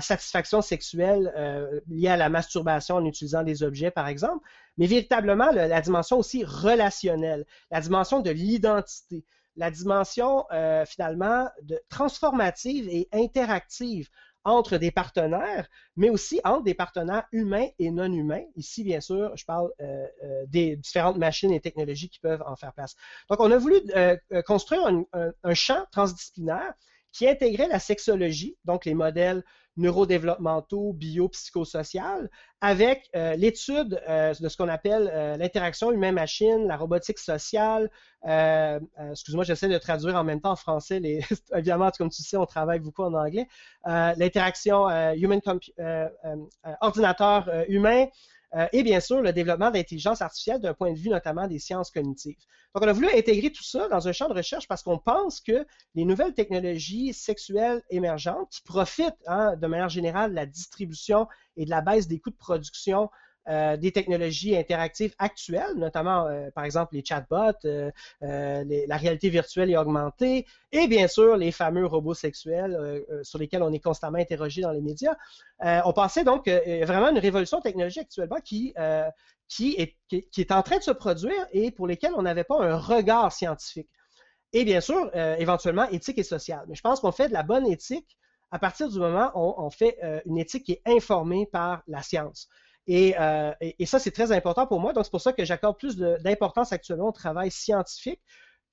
satisfaction sexuelle euh, liée à la masturbation en utilisant des objets, par exemple, mais véritablement la dimension aussi relationnelle, la dimension de l'identité, la dimension euh, finalement transformative et interactive entre des partenaires, mais aussi entre des partenaires humains et non humains. Ici, bien sûr, je parle euh, euh, des différentes machines et technologies qui peuvent en faire place. Donc, on a voulu construire un, champ transdisciplinaire qui intégrait la sexologie, donc les modèles neurodéveloppementaux, biopsychosocial, avec euh, l'étude euh, de ce qu'on appelle euh, l'interaction humain-machine, la robotique sociale. Excuse-moi, j'essaie de traduire en même temps en français. Évidemment, comme tu sais, on travaille beaucoup en anglais. l'interaction humain ordinateur humain, euh, et bien sûr le développement d'intelligence artificielle d'un point de vue notamment des sciences cognitives. Donc, on a voulu intégrer tout ça dans un champ de recherche parce qu'on pense que les nouvelles technologies sexuelles émergentes qui profitent hein, de manière générale de la distribution et de la baisse des coûts de production euh, des technologies interactives actuelles, notamment euh, par exemple les chatbots, euh, la réalité virtuelle et augmentée, et bien sûr les fameux robots sexuels sur lesquels on est constamment interrogé dans les médias. on pensait donc vraiment une révolution technologique actuellement qui, est, qui, est en train de se produire et pour lesquelles on n'avait pas un regard scientifique. Et bien sûr, éventuellement, éthique et sociale. Mais je pense qu'on fait de la bonne éthique à partir du moment où on fait une éthique qui est informée par la science. Euh, et, ça, c'est très important pour moi. Donc, c'est pour ça que j'accorde plus d'importance actuellement au travail scientifique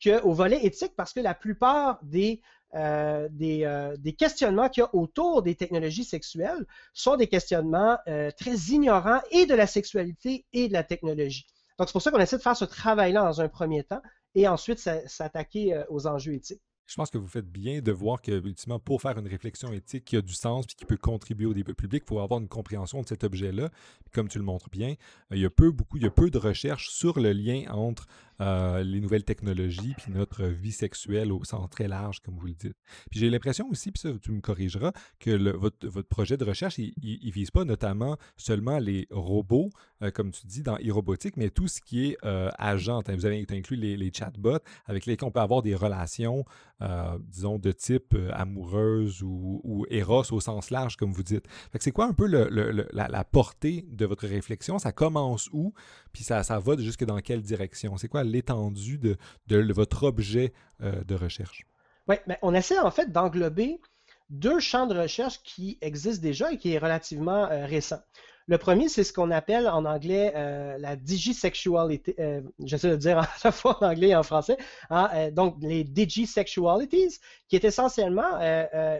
qu'au volet éthique, parce que la plupart des, euh, euh, des, questionnements qu'il y a autour des technologies sexuelles sont des questionnements très ignorants et de la sexualité et de la technologie. Donc, c'est pour ça qu'on essaie de faire ce travail-là dans un premier temps et ensuite s'attaquer aux enjeux éthiques je pense que vous faites bien de voir que, ultimement, pour faire une réflexion éthique qui a du sens et qui peut contribuer au débat public, il faut avoir une compréhension de cet objet-là. Comme tu le montres bien, il y a peu, beaucoup, il y a peu de recherches sur le lien entre euh, les nouvelles technologies, puis notre vie sexuelle au sens très large, comme vous le dites. Puis j'ai l'impression aussi, puis ça, tu me corrigeras, que votre, votre, projet de recherche, il ne vise pas notamment seulement les robots, euh, comme tu dis, dans e-robotique, mais tout ce qui est euh, agent. Vous avez inclus les, chatbots avec lesquels on peut avoir des relations, disons, de type amoureuse ou, ou, au sens large, comme vous dites. c'est quoi un peu la, la, portée de votre réflexion? Ça commence où? Puis ça, ça va jusque dans quelle direction? C'est quoi l'étendue de, votre objet euh, de recherche? Oui, mais on essaie en fait d'englober deux champs de recherche qui existent déjà et qui est relativement euh, récent. Le premier, c'est ce qu'on appelle en anglais la digisexuality. J'essaie de le dire à la fois en anglais et en français. Hein, donc, les digisexualities, qui est essentiellement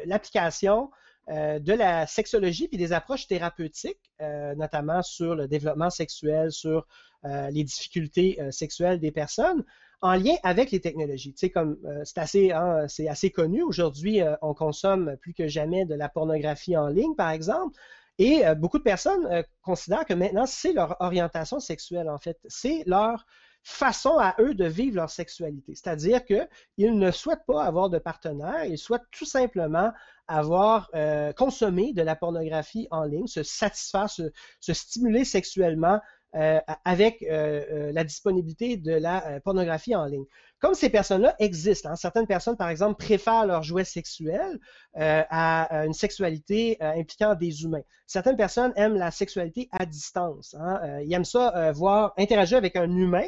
l'application de la sexologie puis des approches thérapeutiques, notamment sur le développement sexuel, sur les difficultés sexuelles des personnes, en lien avec les technologies. Euh, c'est assez, hein, c'est assez connu aujourd'hui, euh, on consomme plus que jamais de la pornographie en ligne, par exemple. Et euh, beaucoup de personnes considèrent que maintenant, c'est leur orientation sexuelle, en fait. C'est leur façon à eux de vivre leur sexualité. C'est-à-dire qu'ils ne souhaitent pas avoir de partenaire, ils souhaitent tout simplement avoir consommé de la pornographie en ligne, se satisfaire, se, se stimuler sexuellement euh, avec euh, euh, la disponibilité de la pornographie en ligne. Comme ces personnes-là existent, hein, certaines personnes, par exemple, préfèrent leurs jouets sexuels à, une sexualité impliquant des humains. Certaines personnes aiment la sexualité à distance. Hein, ils aiment ça, voir interagir avec un humain.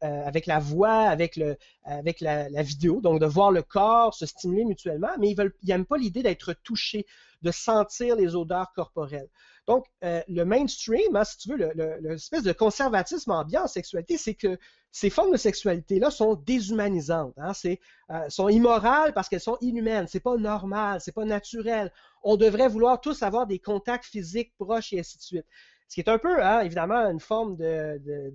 Avec la voix, avec, le, avec la, vidéo, donc de voir le corps se stimuler mutuellement, mais ils n'aiment pas l'idée d'être touchés, de sentir les odeurs corporelles. Donc, euh, le mainstream, hein, si tu veux, l'espèce de conservatisme ambiant en sexualité, c'est que ces formes de sexualité-là sont déshumanisantes, hein, euh, sont immorales parce qu'elles sont inhumaines. C'est pas normal, c'est pas naturel. On devrait vouloir tous avoir des contacts physiques proches et ainsi de suite. Ce qui est un peu, hein, évidemment, une forme de,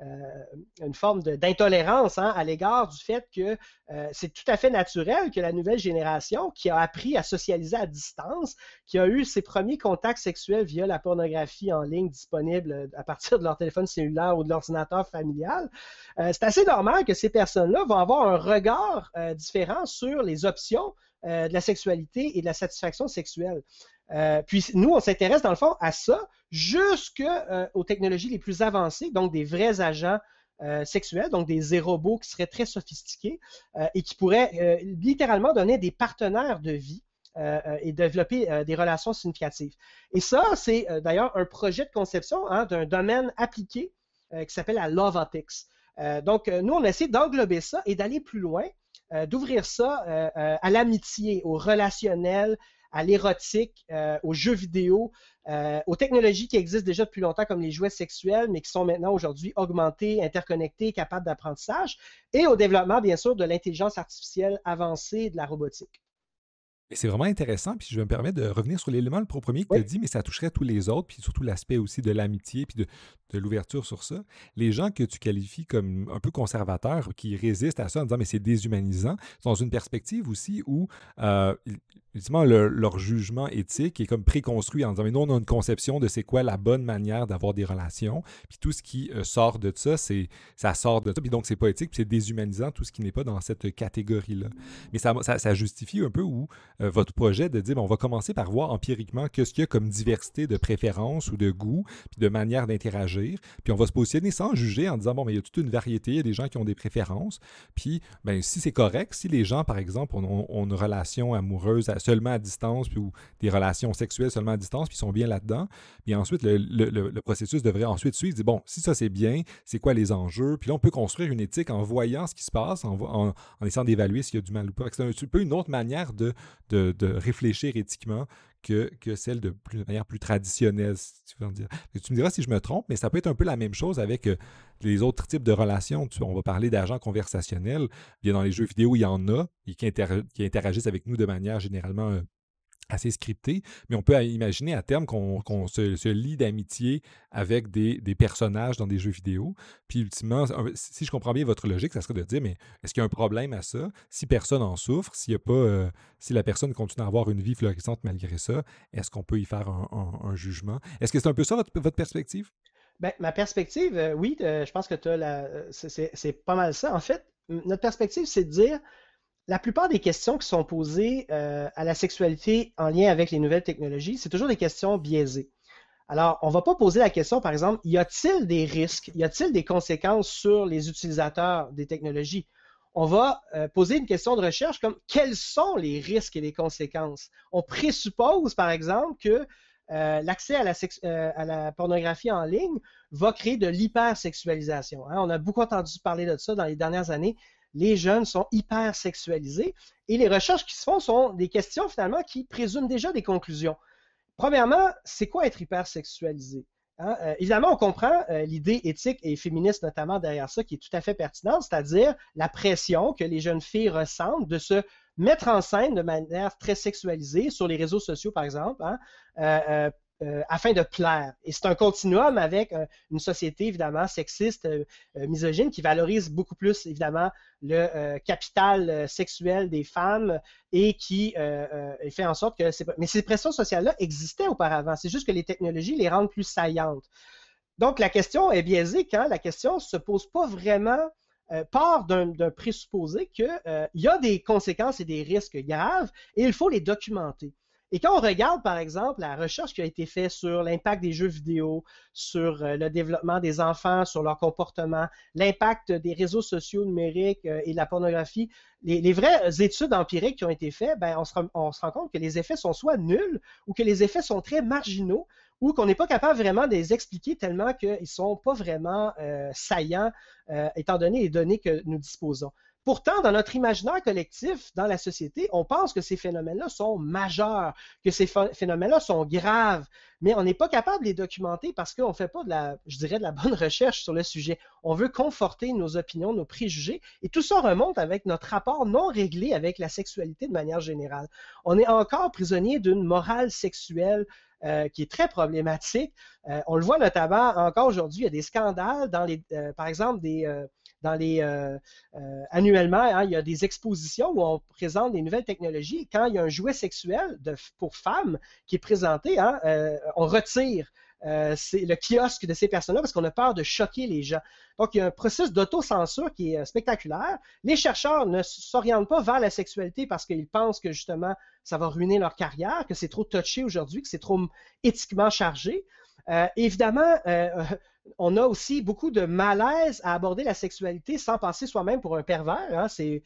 euh, une forme d'intolérance hein, à l'égard du fait que euh, c'est tout à fait naturel que la nouvelle génération qui a appris à socialiser à distance, qui a eu ses premiers contacts sexuels via la pornographie en ligne disponible à partir de leur téléphone cellulaire ou de l'ordinateur familial, euh, c'est assez normal que ces personnes-là vont avoir un regard différent sur les options de la sexualité et de la satisfaction sexuelle. Euh, puis nous, on s'intéresse dans le fond à ça jusqu'aux euh, technologies les plus avancées, donc des vrais agents euh, sexuels, donc des robots qui seraient très sophistiqués et qui pourraient littéralement donner des partenaires de vie et développer des relations significatives. Et ça, c'est d'ailleurs un projet de conception hein, d'un domaine appliqué qui s'appelle la Lovotics. donc, nous, on essaie d'englober ça et d'aller plus loin, d'ouvrir ça à l'amitié, au relationnel, à l'érotique, euh, aux jeux vidéo, euh, aux technologies qui existent déjà depuis longtemps comme les jouets sexuels, mais qui sont maintenant aujourd'hui augmentées, interconnectées, capables d'apprentissage, et au développement, bien sûr, de l'intelligence artificielle avancée et de la robotique. C'est vraiment intéressant, puis je me permets de revenir sur l'élément le premier que tu as dit, mais ça toucherait tous les autres, puis surtout l'aspect aussi de l'amitié, puis de, de l'ouverture sur ça. Les gens que tu qualifies comme un peu conservateurs, qui résistent à ça en disant mais c'est déshumanisant, sont dans une perspective aussi où euh, leur jugement éthique est comme préconstruit en disant mais nous on a une conception de c'est quoi la bonne manière d'avoir des relations, puis tout ce qui euh, sort de ça, c'est ça sort de ça, puis donc c'est pas éthique, puis c'est déshumanisant tout ce qui n'est pas dans cette catégorie-là. Mais ça, ça, justifie un peu où euh, votre projet de dire on va commencer par voir empiriquement qu'est-ce qu'il y a comme diversité de préférences ou de goûts, puis de manière d'interagir puis on va se positionner sans juger en disant, bon, mais il y a toute une variété, il y a des gens qui ont des préférences. Puis, ben, si c'est correct, si les gens, par exemple, ont, une relation amoureuse seulement à distance, puis ou des relations sexuelles seulement à distance, puis ils sont bien là-dedans, puis ensuite, le, processus devrait ensuite suivre, dire, bon, si ça c'est bien, c'est quoi les enjeux? Puis là, on peut construire une éthique en voyant ce qui se passe, en, essayant d'évaluer s'il y a du mal ou pas. C'est un, peu une autre manière de, de réfléchir éthiquement que, celle de, manière plus traditionnelle, si tu me diras si je me trompe, mais ça peut être un peu la même chose avec euh, les autres types de relations. on va parler d'agents conversationnels. Bien, dans les jeux vidéo, il y en a qui, qui interagissent avec nous de manière généralement euh, assez scripté, mais on peut imaginer à terme qu'on se, lie d'amitié avec des, personnages dans des jeux vidéo. Puis ultimement, si je comprends bien votre logique, ça serait de dire, mais est-ce qu'il y a un problème à ça? Si personne en souffre, s'il a pas, euh, si la personne continue à avoir une vie florissante malgré ça, est-ce qu'on peut y faire un, jugement? Est-ce que c'est un peu ça votre, perspective? Ben, ma perspective, euh, oui, euh, je pense que c'est pas mal ça. En fait, notre perspective, c'est de dire, la plupart des questions qui sont posées euh, à la sexualité en lien avec les nouvelles technologies, c'est toujours des questions biaisées. Alors, on ne va pas poser la question, par exemple, y a-t-il des risques, y a-t-il des conséquences sur les utilisateurs des technologies? On va euh, poser une question de recherche comme quels sont les risques et les conséquences? On présuppose, par exemple, que euh, l'accès à, la pornographie en ligne va créer de l'hypersexualisation. Hein. On a beaucoup entendu parler de ça dans les dernières années les jeunes sont hyper sexualisés et les recherches qui se font sont des questions finalement qui présument déjà des conclusions. Premièrement, c'est quoi être hypersexualisé? Hein? Euh, évidemment, on comprend euh, l'idée éthique et féministe notamment derrière ça qui est tout à fait pertinente, c'est-à-dire la pression que les jeunes filles ressentent de se mettre en scène de manière très sexualisée sur les réseaux sociaux, par exemple, hein? euh, euh, afin de plaire. Et c'est un continuum avec euh, une société évidemment sexiste, euh, misogyne, qui valorise beaucoup plus évidemment le capital sexuel des femmes et qui fait en sorte que... Mais ces pressions sociales-là existaient auparavant. C'est juste que les technologies les rendent plus saillantes. Donc la question est biaisée quand la question ne se pose pas vraiment part d'un présupposé qu'il y a des conséquences et des risques graves et il faut les documenter. Et quand on regarde, par exemple, la recherche qui a été faite sur l'impact des jeux vidéo, sur euh, le développement des enfants, sur leur comportement, l'impact des réseaux sociaux numériques euh, et de la pornographie, les, vraies études empiriques qui ont été faites, ben, on, se, rend compte que les effets sont soit nuls ou que les effets sont très marginaux ou qu'on n'est pas capable vraiment de les expliquer tellement qu'ils ne sont pas vraiment euh, saillants étant donné les données que nous disposons. Pourtant, dans notre imaginaire collectif, dans la société, on pense que ces phénomènes-là sont majeurs, que ces phénomènes-là sont graves, mais on n'est pas capable de les documenter parce qu'on ne fait pas de la, je dirais, de la bonne recherche sur le sujet. On veut conforter nos opinions, nos préjugés, et tout ça remonte avec notre rapport non réglé avec la sexualité de manière générale. On est encore prisonnier d'une morale sexuelle euh, qui est très problématique. Euh, on le voit notamment encore aujourd'hui, il y a des scandales dans les, euh, par exemple, des, dans les euh, euh, annuellement, hein, il y a des expositions où on présente des nouvelles technologies. Quand il y a un jouet sexuel de, pour femmes qui est présenté, hein, euh, on retire le kiosque de ces personnes-là parce qu'on a peur de choquer les gens. Donc, il y a un processus d'autocensure qui est spectaculaire. Les chercheurs ne s'orientent pas vers la sexualité parce qu'ils pensent que justement, ça va ruiner leur carrière, que c'est trop touché aujourd'hui, que c'est trop éthiquement chargé. évidemment, on a aussi beaucoup de malaise à aborder la sexualité sans passer soi-même pour un pervers. Hein. C'est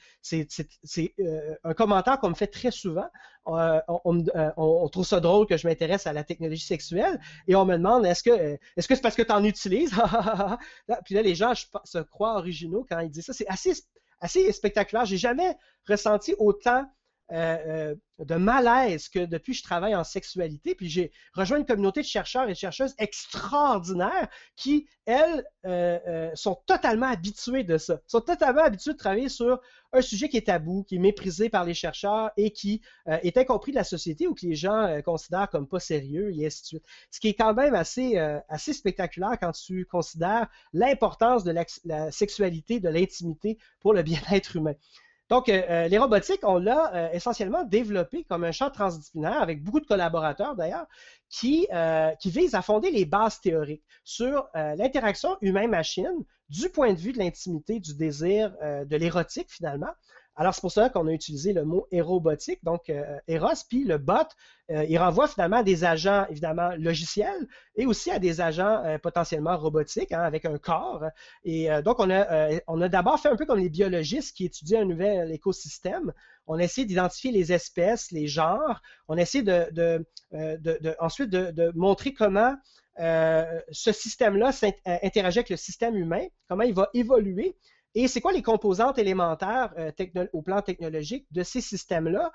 euh, un commentaire qu'on me fait très souvent. Euh, euh, on, trouve ça drôle que je m'intéresse à la technologie sexuelle et on me demande est-ce que est-ce que c'est parce que tu en utilises? Puis là, les gens se croient originaux quand ils disent ça. C'est assez, assez spectaculaire. J'ai jamais ressenti autant euh, euh, de malaise que depuis je travaille en sexualité. Puis j'ai rejoint une communauté de chercheurs et de chercheuses extraordinaires qui, elles, euh, sont totalement habituées de ça, sont totalement habituées de travailler sur un sujet qui est tabou, qui est méprisé par les chercheurs et qui est incompris de la société ou que les gens considèrent comme pas sérieux et ainsi de suite. Ce qui est quand même assez, assez spectaculaire quand tu considères l'importance de la sexualité, de l'intimité pour le bien-être humain. Donc, euh, euh, les robotiques, on l'a euh, essentiellement développé comme un champ transdisciplinaire avec beaucoup de collaborateurs d'ailleurs qui, qui visent à fonder les bases théoriques sur l'interaction humain-machine du point de vue de l'intimité, du désir, de l'érotique finalement, alors, c'est pour ça qu'on a utilisé le mot érobotique, donc euh, Eros, puis le bot, euh, il renvoie finalement à des agents, évidemment, logiciels et aussi à des agents euh, potentiellement robotiques, hein, avec un corps. Et donc, on a, d'abord fait un peu comme les biologistes qui étudient un nouvel écosystème. On a essayé d'identifier les espèces, les genres. On de, de, ensuite de, montrer comment ce système-là interagit avec le système humain, comment il va évoluer. Et c'est quoi les composantes élémentaires euh, au plan technologique de ces systèmes-là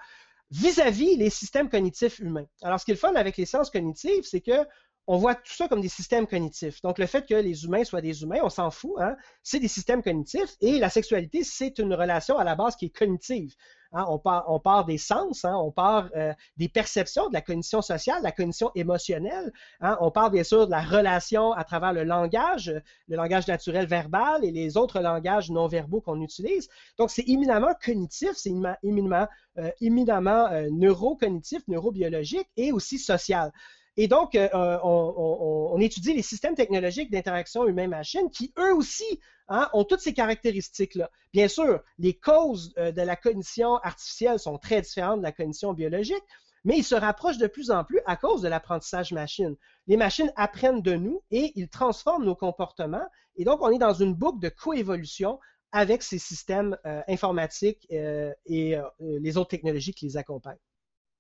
vis-à-vis les systèmes cognitifs humains? Alors, ce qui est le avec les sciences cognitives, c'est que on voit tout ça comme des systèmes cognitifs. Donc, le fait que les humains soient des humains, on s'en fout, hein? c'est des systèmes cognitifs et la sexualité, c'est une relation à la base qui est cognitive. Hein? On, part, des sens, hein? on part euh, des perceptions, de la cognition sociale, de la cognition émotionnelle. Hein? On part bien sûr de la relation à travers le langage, le langage naturel verbal et les autres langages non verbaux qu'on utilise. Donc, c'est éminemment cognitif, c'est éminemment, euh, éminemment euh, neurocognitif, neurobiologique et aussi social. Et donc, euh, on, étudie les systèmes technologiques d'interaction humain-machine qui, eux aussi, hein, ont toutes ces caractéristiques-là. Bien sûr, les causes euh, de la cognition artificielle sont très différentes de la cognition biologique, mais ils se rapprochent de plus en plus à cause de l'apprentissage machine. Les machines apprennent de nous et ils transforment nos comportements. Et donc, on est dans une boucle de coévolution avec ces systèmes euh, informatiques et les autres technologies qui les accompagnent.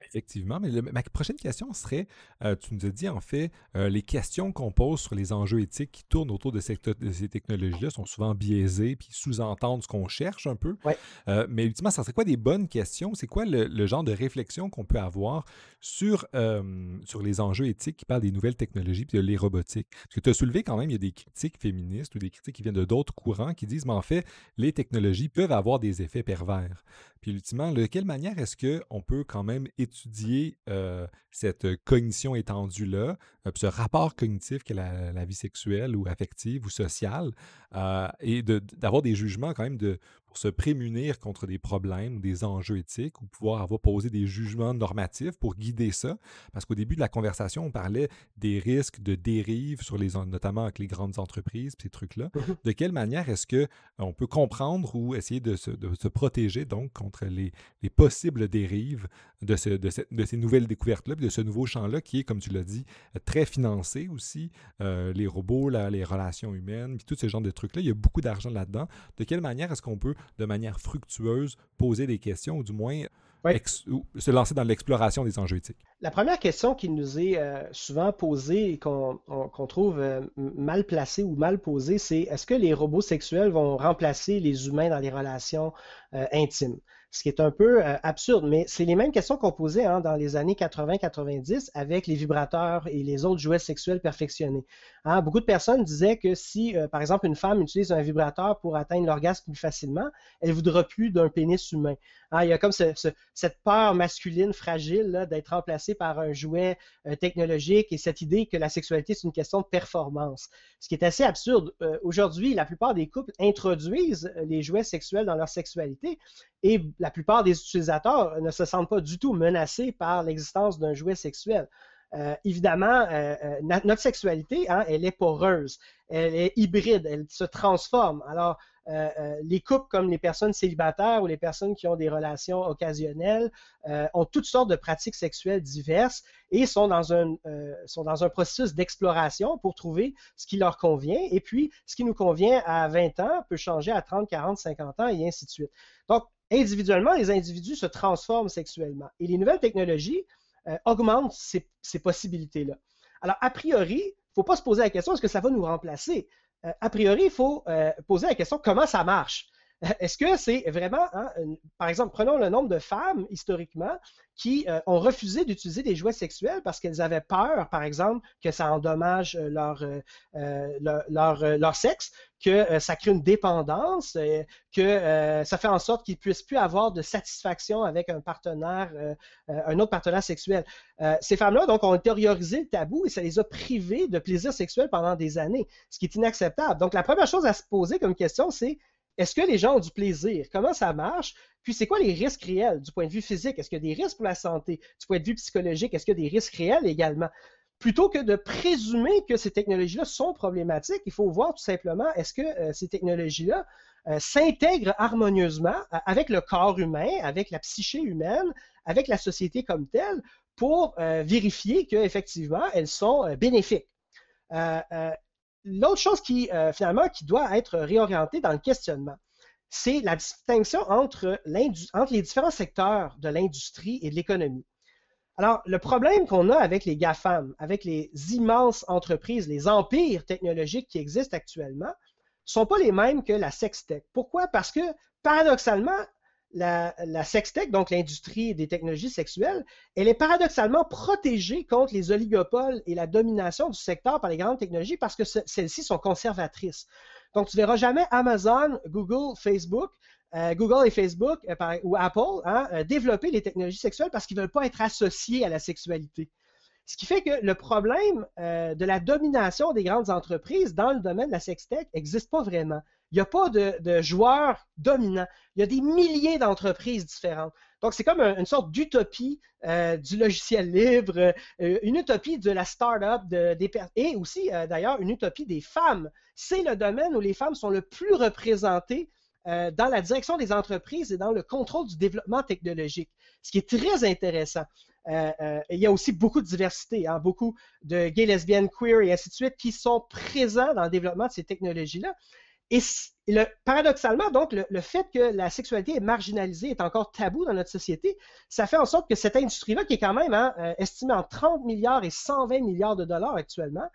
Effectivement, mais ma prochaine question serait, euh, tu nous as dit en fait, euh, les questions qu'on pose sur les enjeux éthiques qui tournent autour de ces, technologies-là sont souvent biaisées, puis sous-entendent ce qu'on cherche un peu. Euh, mais ultimement, ça serait quoi des bonnes questions? C'est quoi le, genre de réflexion qu'on peut avoir sur, sur les enjeux éthiques qui parlent des nouvelles technologies puis de les robotiques? Parce que tu as soulevé quand même, il y a des critiques féministes ou des critiques qui viennent de d'autres courants qui disent, mais en fait, les technologies peuvent avoir des effets pervers. Puis ultimement, de quelle manière est-ce qu'on peut quand même étudier euh, cette cognition étendue-là, ce rapport cognitif qu'est la, vie sexuelle ou affective ou sociale, et d'avoir des jugements quand même de, pour se prémunir contre des problèmes ou des enjeux éthiques ou pouvoir avoir posé des jugements normatifs pour guider ça. Parce qu'au début de la conversation, on parlait des risques de dérive, sur les, notamment avec les grandes entreprises, ces trucs-là. Mmh de quelle manière est-ce qu'on peut comprendre ou essayer de se, de se protéger donc contre les, les possibles dérives de, ce, de, de, ces nouvelles découvertes-là, de ce nouveau champ-là qui est, comme tu l'as dit, très financé aussi. Euh, les robots, les relations humaines, puis tout ce genre de trucs-là, il y a beaucoup d'argent là-dedans. De quelle manière est-ce qu'on peut, de manière fructueuse, poser des questions ou du moins se lancer dans l'exploration des enjeux éthiques? La première question qui nous est euh, souvent posée et qu'on trouve euh, mal placée ou mal posée, c'est est-ce que les robots sexuels vont remplacer les humains dans les relations intimes? ce qui est un peu euh, absurde, mais c'est les mêmes questions qu'on posait hein, dans les années 80-90 avec les vibrateurs et les autres jouets sexuels perfectionnés. Hein, beaucoup de personnes disaient que si, euh, par exemple, une femme utilise un vibrateur pour atteindre l'orgasme plus facilement, elle ne voudra plus d'un pénis humain. Hein, il y a comme cette peur masculine fragile d'être remplacée par un jouet euh, technologique et cette idée que la sexualité, c'est une question de performance. Ce qui est assez absurde. Aujourd'hui, la plupart des couples introduisent les jouets sexuels dans leur sexualité et la plupart des utilisateurs ne se sentent pas du tout menacés par l'existence d'un jouet sexuel. Euh, évidemment, euh, euh, notre sexualité, hein, elle est poreuse, elle est hybride, elle se transforme. Alors, les couples comme les personnes célibataires ou les personnes qui ont des relations occasionnelles ont toutes sortes de pratiques sexuelles diverses et sont dans un, sont dans un processus d'exploration pour trouver ce qui leur convient. Et puis, ce qui nous convient à 20 ans peut changer à 30, 40, 50 ans et ainsi de suite. Donc, individuellement, les individus se transforment sexuellement. Et les nouvelles technologies euh, augmentent ces, possibilités-là. Alors, a priori, il ne faut pas se poser la question est-ce que ça va nous remplacer? Euh, A priori, il faut euh, poser la question comment ça marche? Est-ce que c'est vraiment, hein, par exemple, prenons le nombre de femmes historiquement qui euh, ont refusé d'utiliser des jouets sexuels parce qu'elles avaient peur, par exemple, que ça endommage euh, leur, euh, leur, leur, sexe, que ça crée une dépendance, que ça fait en sorte qu'ils ne puissent plus avoir de satisfaction avec un partenaire, un autre partenaire sexuel. ces femmes-là, donc, ont intériorisé le tabou et ça les a privées de plaisir sexuel pendant des années, ce qui est inacceptable. Donc, la première chose à se poser comme question, c'est est-ce que les gens ont du plaisir? Comment ça marche? Puis, c'est quoi les risques réels du point de vue physique? Est-ce qu'il y a des risques pour la santé? Du point de vue psychologique, est-ce qu'il y a des risques réels également? Plutôt que de présumer que ces technologies-là sont problématiques, il faut voir tout simplement est-ce que euh, ces technologies-là euh, s'intègrent harmonieusement euh, avec le corps humain, avec la psyché humaine, avec la société comme telle, pour vérifier qu'effectivement, elles sont bénéfiques? L'autre chose qui, euh, finalement, qui doit être réorientée dans le questionnement, c'est la distinction entre, entre les différents secteurs de l'industrie et de l'économie. Alors, le problème qu'on a avec les GAFAM, avec les immenses entreprises, les empires technologiques qui existent actuellement, ne sont pas les mêmes que la sextech. Pourquoi? Parce que, paradoxalement, la, sextech, donc l'industrie des technologies sexuelles, elle est paradoxalement protégée contre les oligopoles et la domination du secteur par les grandes technologies parce que celles-ci sont conservatrices. Donc, tu ne verras jamais Amazon, Google, Facebook, euh, Google et Facebook euh, ou Apple hein, euh, développer les technologies sexuelles parce qu'ils ne veulent pas être associés à la sexualité. Ce qui fait que le problème de la domination des grandes entreprises dans le domaine de la sextech n'existe pas vraiment. Il n'y a pas de, joueurs dominants. Il y a des milliers d'entreprises différentes. Donc, c'est comme une sorte d'utopie euh, du logiciel libre, euh, une utopie de la start-up et aussi, euh, d'ailleurs, une utopie des femmes. C'est le domaine où les femmes sont le plus représentées dans la direction des entreprises et dans le contrôle du développement technologique, ce qui est très intéressant. Il y a aussi beaucoup de diversité, hein, beaucoup de gays, lesbiennes, queer et ainsi de suite qui sont présents dans le développement de ces technologies-là. Et paradoxalement, donc, le, fait que la sexualité est marginalisée, est encore tabou dans notre société, ça fait en sorte que cette industrie-là, qui est quand même hein, euh, estimée en 30 milliards et 120 milliards de dollars actuellement,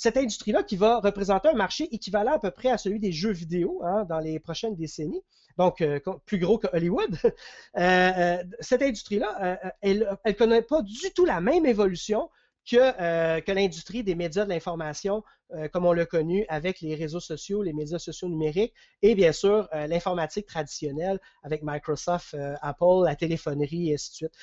cette industrie-là qui va représenter un marché équivalent à peu près à celui des jeux vidéo hein, dans les prochaines décennies, donc euh, plus gros que Hollywood, euh, cette industrie-là, elle ne connaît pas du tout la même évolution que, que l'industrie des médias de l'information, euh, comme on l'a connu avec les réseaux sociaux, les médias sociaux numériques et bien sûr euh, l'informatique traditionnelle avec Microsoft, euh, Apple, la téléphonerie et ainsi de suite.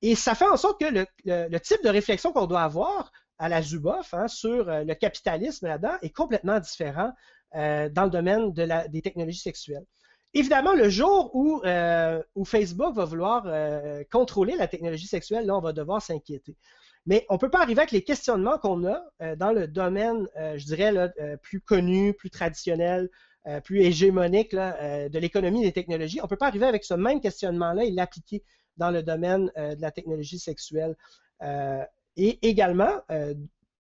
Et ça fait en sorte que le, type de réflexion qu'on doit avoir à la Zuboff hein, sur le capitalisme là-dedans est complètement différent dans le domaine des technologies sexuelles. Évidemment, le jour où, où Facebook va vouloir contrôler la technologie sexuelle, là, on va devoir s'inquiéter. Mais on ne peut pas arriver avec les questionnements qu'on a euh, dans le domaine, euh, je dirais, euh, plus connu, plus traditionnel, plus hégémonique de l'économie des technologies. On ne peut pas arriver avec ce même questionnement-là et l'appliquer dans le domaine de la technologie sexuelle. Et également,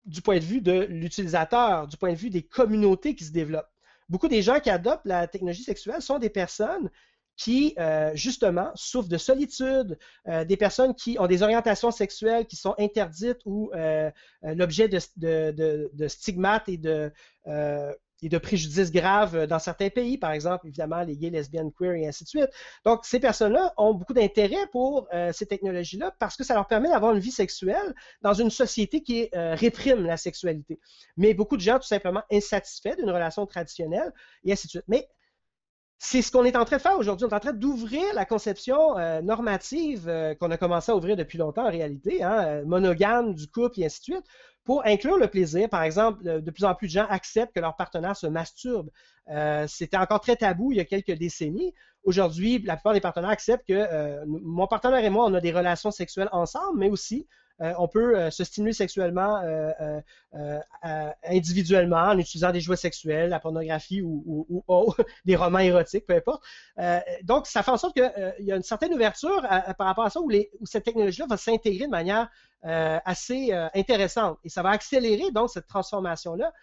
du point de vue de l'utilisateur, du point de vue des communautés qui se développent. Beaucoup des gens qui adoptent la technologie sexuelle sont des personnes qui, euh, justement, souffrent de solitude, euh, des personnes qui ont des orientations sexuelles qui sont interdites ou euh, l'objet de, stigmates et de, et de préjudices graves dans certains pays, par exemple, évidemment, les gays, lesbiennes, queer et ainsi de suite. Donc, ces personnes-là ont beaucoup d'intérêt pour ces technologies-là parce que ça leur permet d'avoir une vie sexuelle dans une société qui réprime la sexualité. Mais beaucoup de gens, tout simplement, insatisfaits d'une relation traditionnelle et ainsi de suite. Mais c'est ce qu'on est en train de faire aujourd'hui. On est en train d'ouvrir la conception euh, normative euh, qu'on a commencé à ouvrir depuis longtemps en réalité, hein, euh, monogame du couple et ainsi de suite, pour inclure le plaisir. Par exemple, de plus en plus de gens acceptent que leur partenaire se masturbe. C'était encore très tabou il y a quelques décennies. Aujourd'hui, la plupart des partenaires acceptent que mon partenaire et moi, on a des relations sexuelles ensemble, mais aussi euh, on peut euh, se stimuler sexuellement euh, individuellement en utilisant des jouets sexuels, la pornographie ou, des romans érotiques, peu importe. donc, ça fait en sorte qu'il y a une certaine ouverture par rapport à ça où, cette technologie-là va s'intégrer de manière assez intéressante. Et ça va accélérer donc cette transformation-là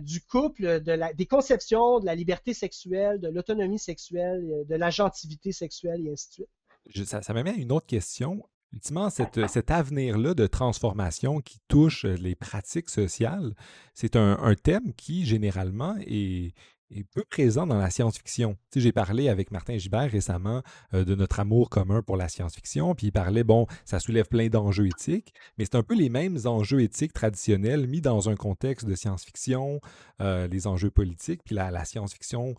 du couple, des conceptions, de la liberté sexuelle, de l'autonomie sexuelle, de l'agentivité sexuelle et ainsi de suite. ça m'amène à une autre question. Ultimement, cet avenir-là de transformation qui touche les pratiques sociales, c'est un, thème qui, généralement, est, peu présent dans la science-fiction. Tu j'ai parlé avec Martin Gibert récemment de notre amour commun pour la science-fiction, puis il parlait, bon, ça soulève plein d'enjeux éthiques, mais c'est un peu les mêmes enjeux éthiques traditionnels mis dans un contexte de science-fiction, les enjeux politiques, puis la science-fiction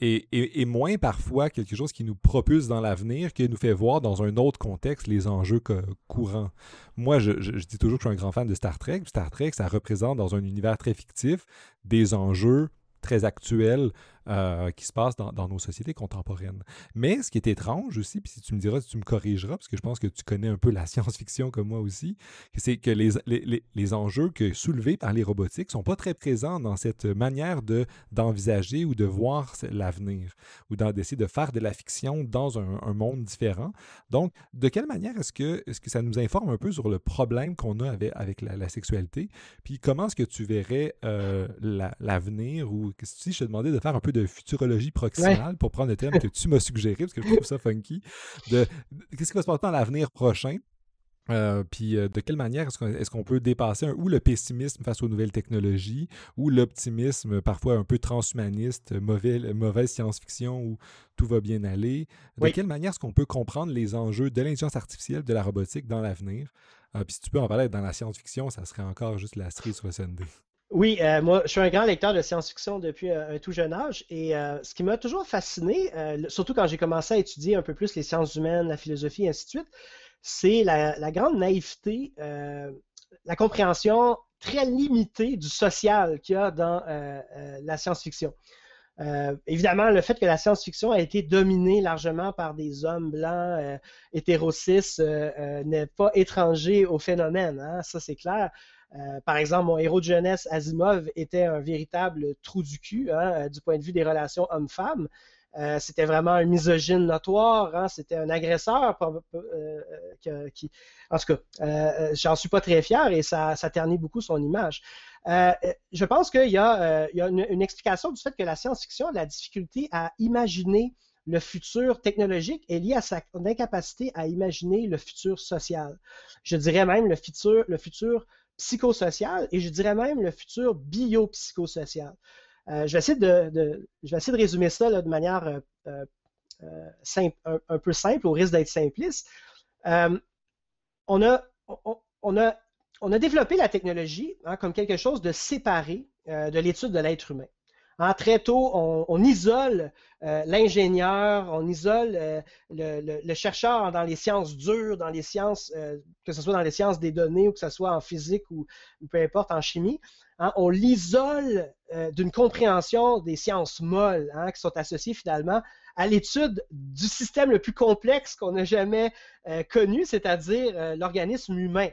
et, moins parfois quelque chose qui nous propulse dans l'avenir, qui nous fait voir dans un autre contexte les enjeux courants. Moi, je, dis toujours que je suis un grand fan de Star Trek. Star Trek, ça représente dans un univers très fictif des enjeux très actuels euh, qui se passe dans, nos sociétés contemporaines. Mais ce qui est étrange aussi, puis si tu me diras, si tu me corrigeras, parce que je pense que tu connais un peu la science-fiction comme moi aussi, c'est que les, les, les, enjeux que soulevés par les robotiques sont pas très présents dans cette manière de, d'envisager ou de voir l'avenir, ou d'essayer de faire de la fiction dans un, monde différent. Donc, de quelle manière est-ce que, que ça nous informe un peu sur le problème qu'on a avec, avec la, sexualité, puis comment est-ce que tu verrais euh, l'avenir, ou si je te demandais de faire un peu de futurologie proximale, pour prendre le terme que tu m'as suggéré, parce que je trouve ça funky, de qu'est-ce qui va se passer dans l'avenir prochain? Euh, puis euh, de quelle manière est-ce qu'on peut dépasser ou le pessimisme face aux nouvelles technologies ou l'optimisme parfois un peu transhumaniste, mauvaise science-fiction où tout va bien aller? De quelle manière est-ce qu'on peut comprendre les enjeux de l'intelligence artificielle, de la robotique dans l'avenir? Euh, puis si tu peux en parler dans la science-fiction, ça serait encore juste la cerise sur le SND. Oui, euh, moi, je suis un grand lecteur de science-fiction depuis euh, un tout jeune âge et euh, ce qui m'a toujours fasciné, surtout quand j'ai commencé à étudier un peu plus les sciences humaines, la philosophie, et ainsi de suite, c'est la, grande naïveté, la compréhension très limitée du social qu'il y a dans la science-fiction. évidemment, le fait que la science-fiction a été dominée largement par des hommes blancs hétérocis n'est pas étranger au phénomène, hein, ça c'est clair. Euh, par exemple, mon héros de jeunesse, Asimov, était un véritable trou du cul hein, euh, du point de vue des relations hommes-femmes. c'était vraiment un misogyne notoire, hein, c'était un agresseur qui, en tout cas, j'en suis pas très fier et ça, ternit beaucoup son image. je pense qu'il y a, une, explication du fait que la science-fiction a la difficulté à imaginer le futur technologique est lié à sa incapacité à imaginer le futur social. Je dirais même le futur psychosocial et je dirais même le futur biopsychosocial. Euh, je, vais essayer de, je vais essayer de résumer ça de manière euh, euh, un, peu simple, au risque d'être simpliste. on, a, développé la technologie hein, comme quelque chose de séparé de l'étude de l'être humain. Hein, très tôt, on, isole euh, l'ingénieur, on isole euh, le, chercheur dans les sciences dures, dans les sciences, euh, que ce soit dans les sciences des données ou que ce soit en physique ou, peu importe en chimie. Hein, on l'isole d'une compréhension des sciences molles hein, qui sont associées finalement à l'étude du système le plus complexe qu'on a jamais connu, c'est-à-dire l'organisme humain,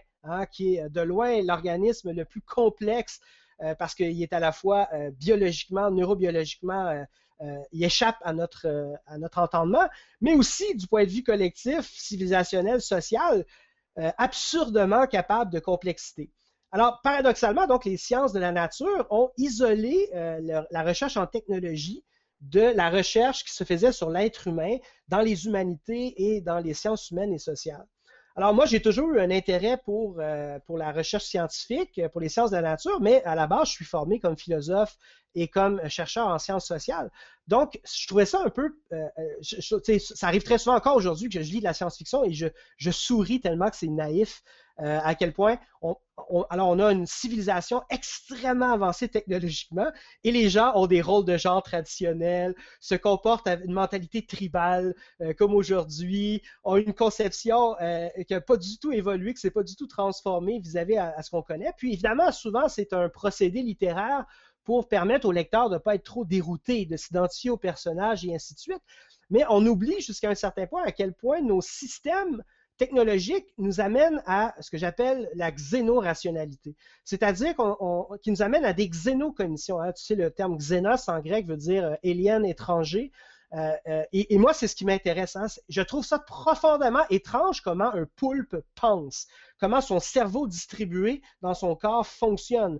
qui est de loin l'organisme le plus complexe euh, parce qu'il est à la fois euh, biologiquement, neurobiologiquement, euh, il échappe à notre, à notre entendement, mais aussi du point de vue collectif, civilisationnel, social, absurdement capable de complexité. Alors, paradoxalement, donc, les sciences de la nature ont isolé la recherche en technologie de la recherche qui se faisait sur l'être humain dans les humanités et dans les sciences humaines et sociales. Alors moi, j'ai toujours eu un intérêt pour, euh, pour la recherche scientifique, pour les sciences de la nature, mais à la base, je suis formé comme philosophe et comme chercheur en sciences sociales. Donc, je trouvais ça un peu... Euh, euh, ça arrive très souvent encore aujourd'hui que je lis de la science-fiction et je, je souris tellement que c'est naïf euh, à quel point on, alors a une civilisation extrêmement avancée technologiquement et les gens ont des rôles de genre traditionnels, se comportent avec une mentalité tribale euh, comme aujourd'hui, ont une conception euh, qui n'a pas du tout évolué, qui s'est pas du tout transformée vis-à-vis à, ce qu'on connaît. Puis évidemment, souvent c'est un procédé littéraire pour permettre au lecteur de ne pas être trop dérouté, de s'identifier au personnage et ainsi de suite. Mais on oublie jusqu'à un certain point à quel point nos systèmes technologique nous amène à ce que j'appelle la xénorationalité, c'est-à-dire qu'on, qui nous amène à des xénocognitions. Hein. Tu sais, le terme xénos en grec veut dire euh, étranger. Euh, euh, et, moi, c'est ce qui m'intéresse. Hein. Je trouve ça profondément étrange comment un poulpe pense, comment son cerveau distribué dans son corps fonctionne.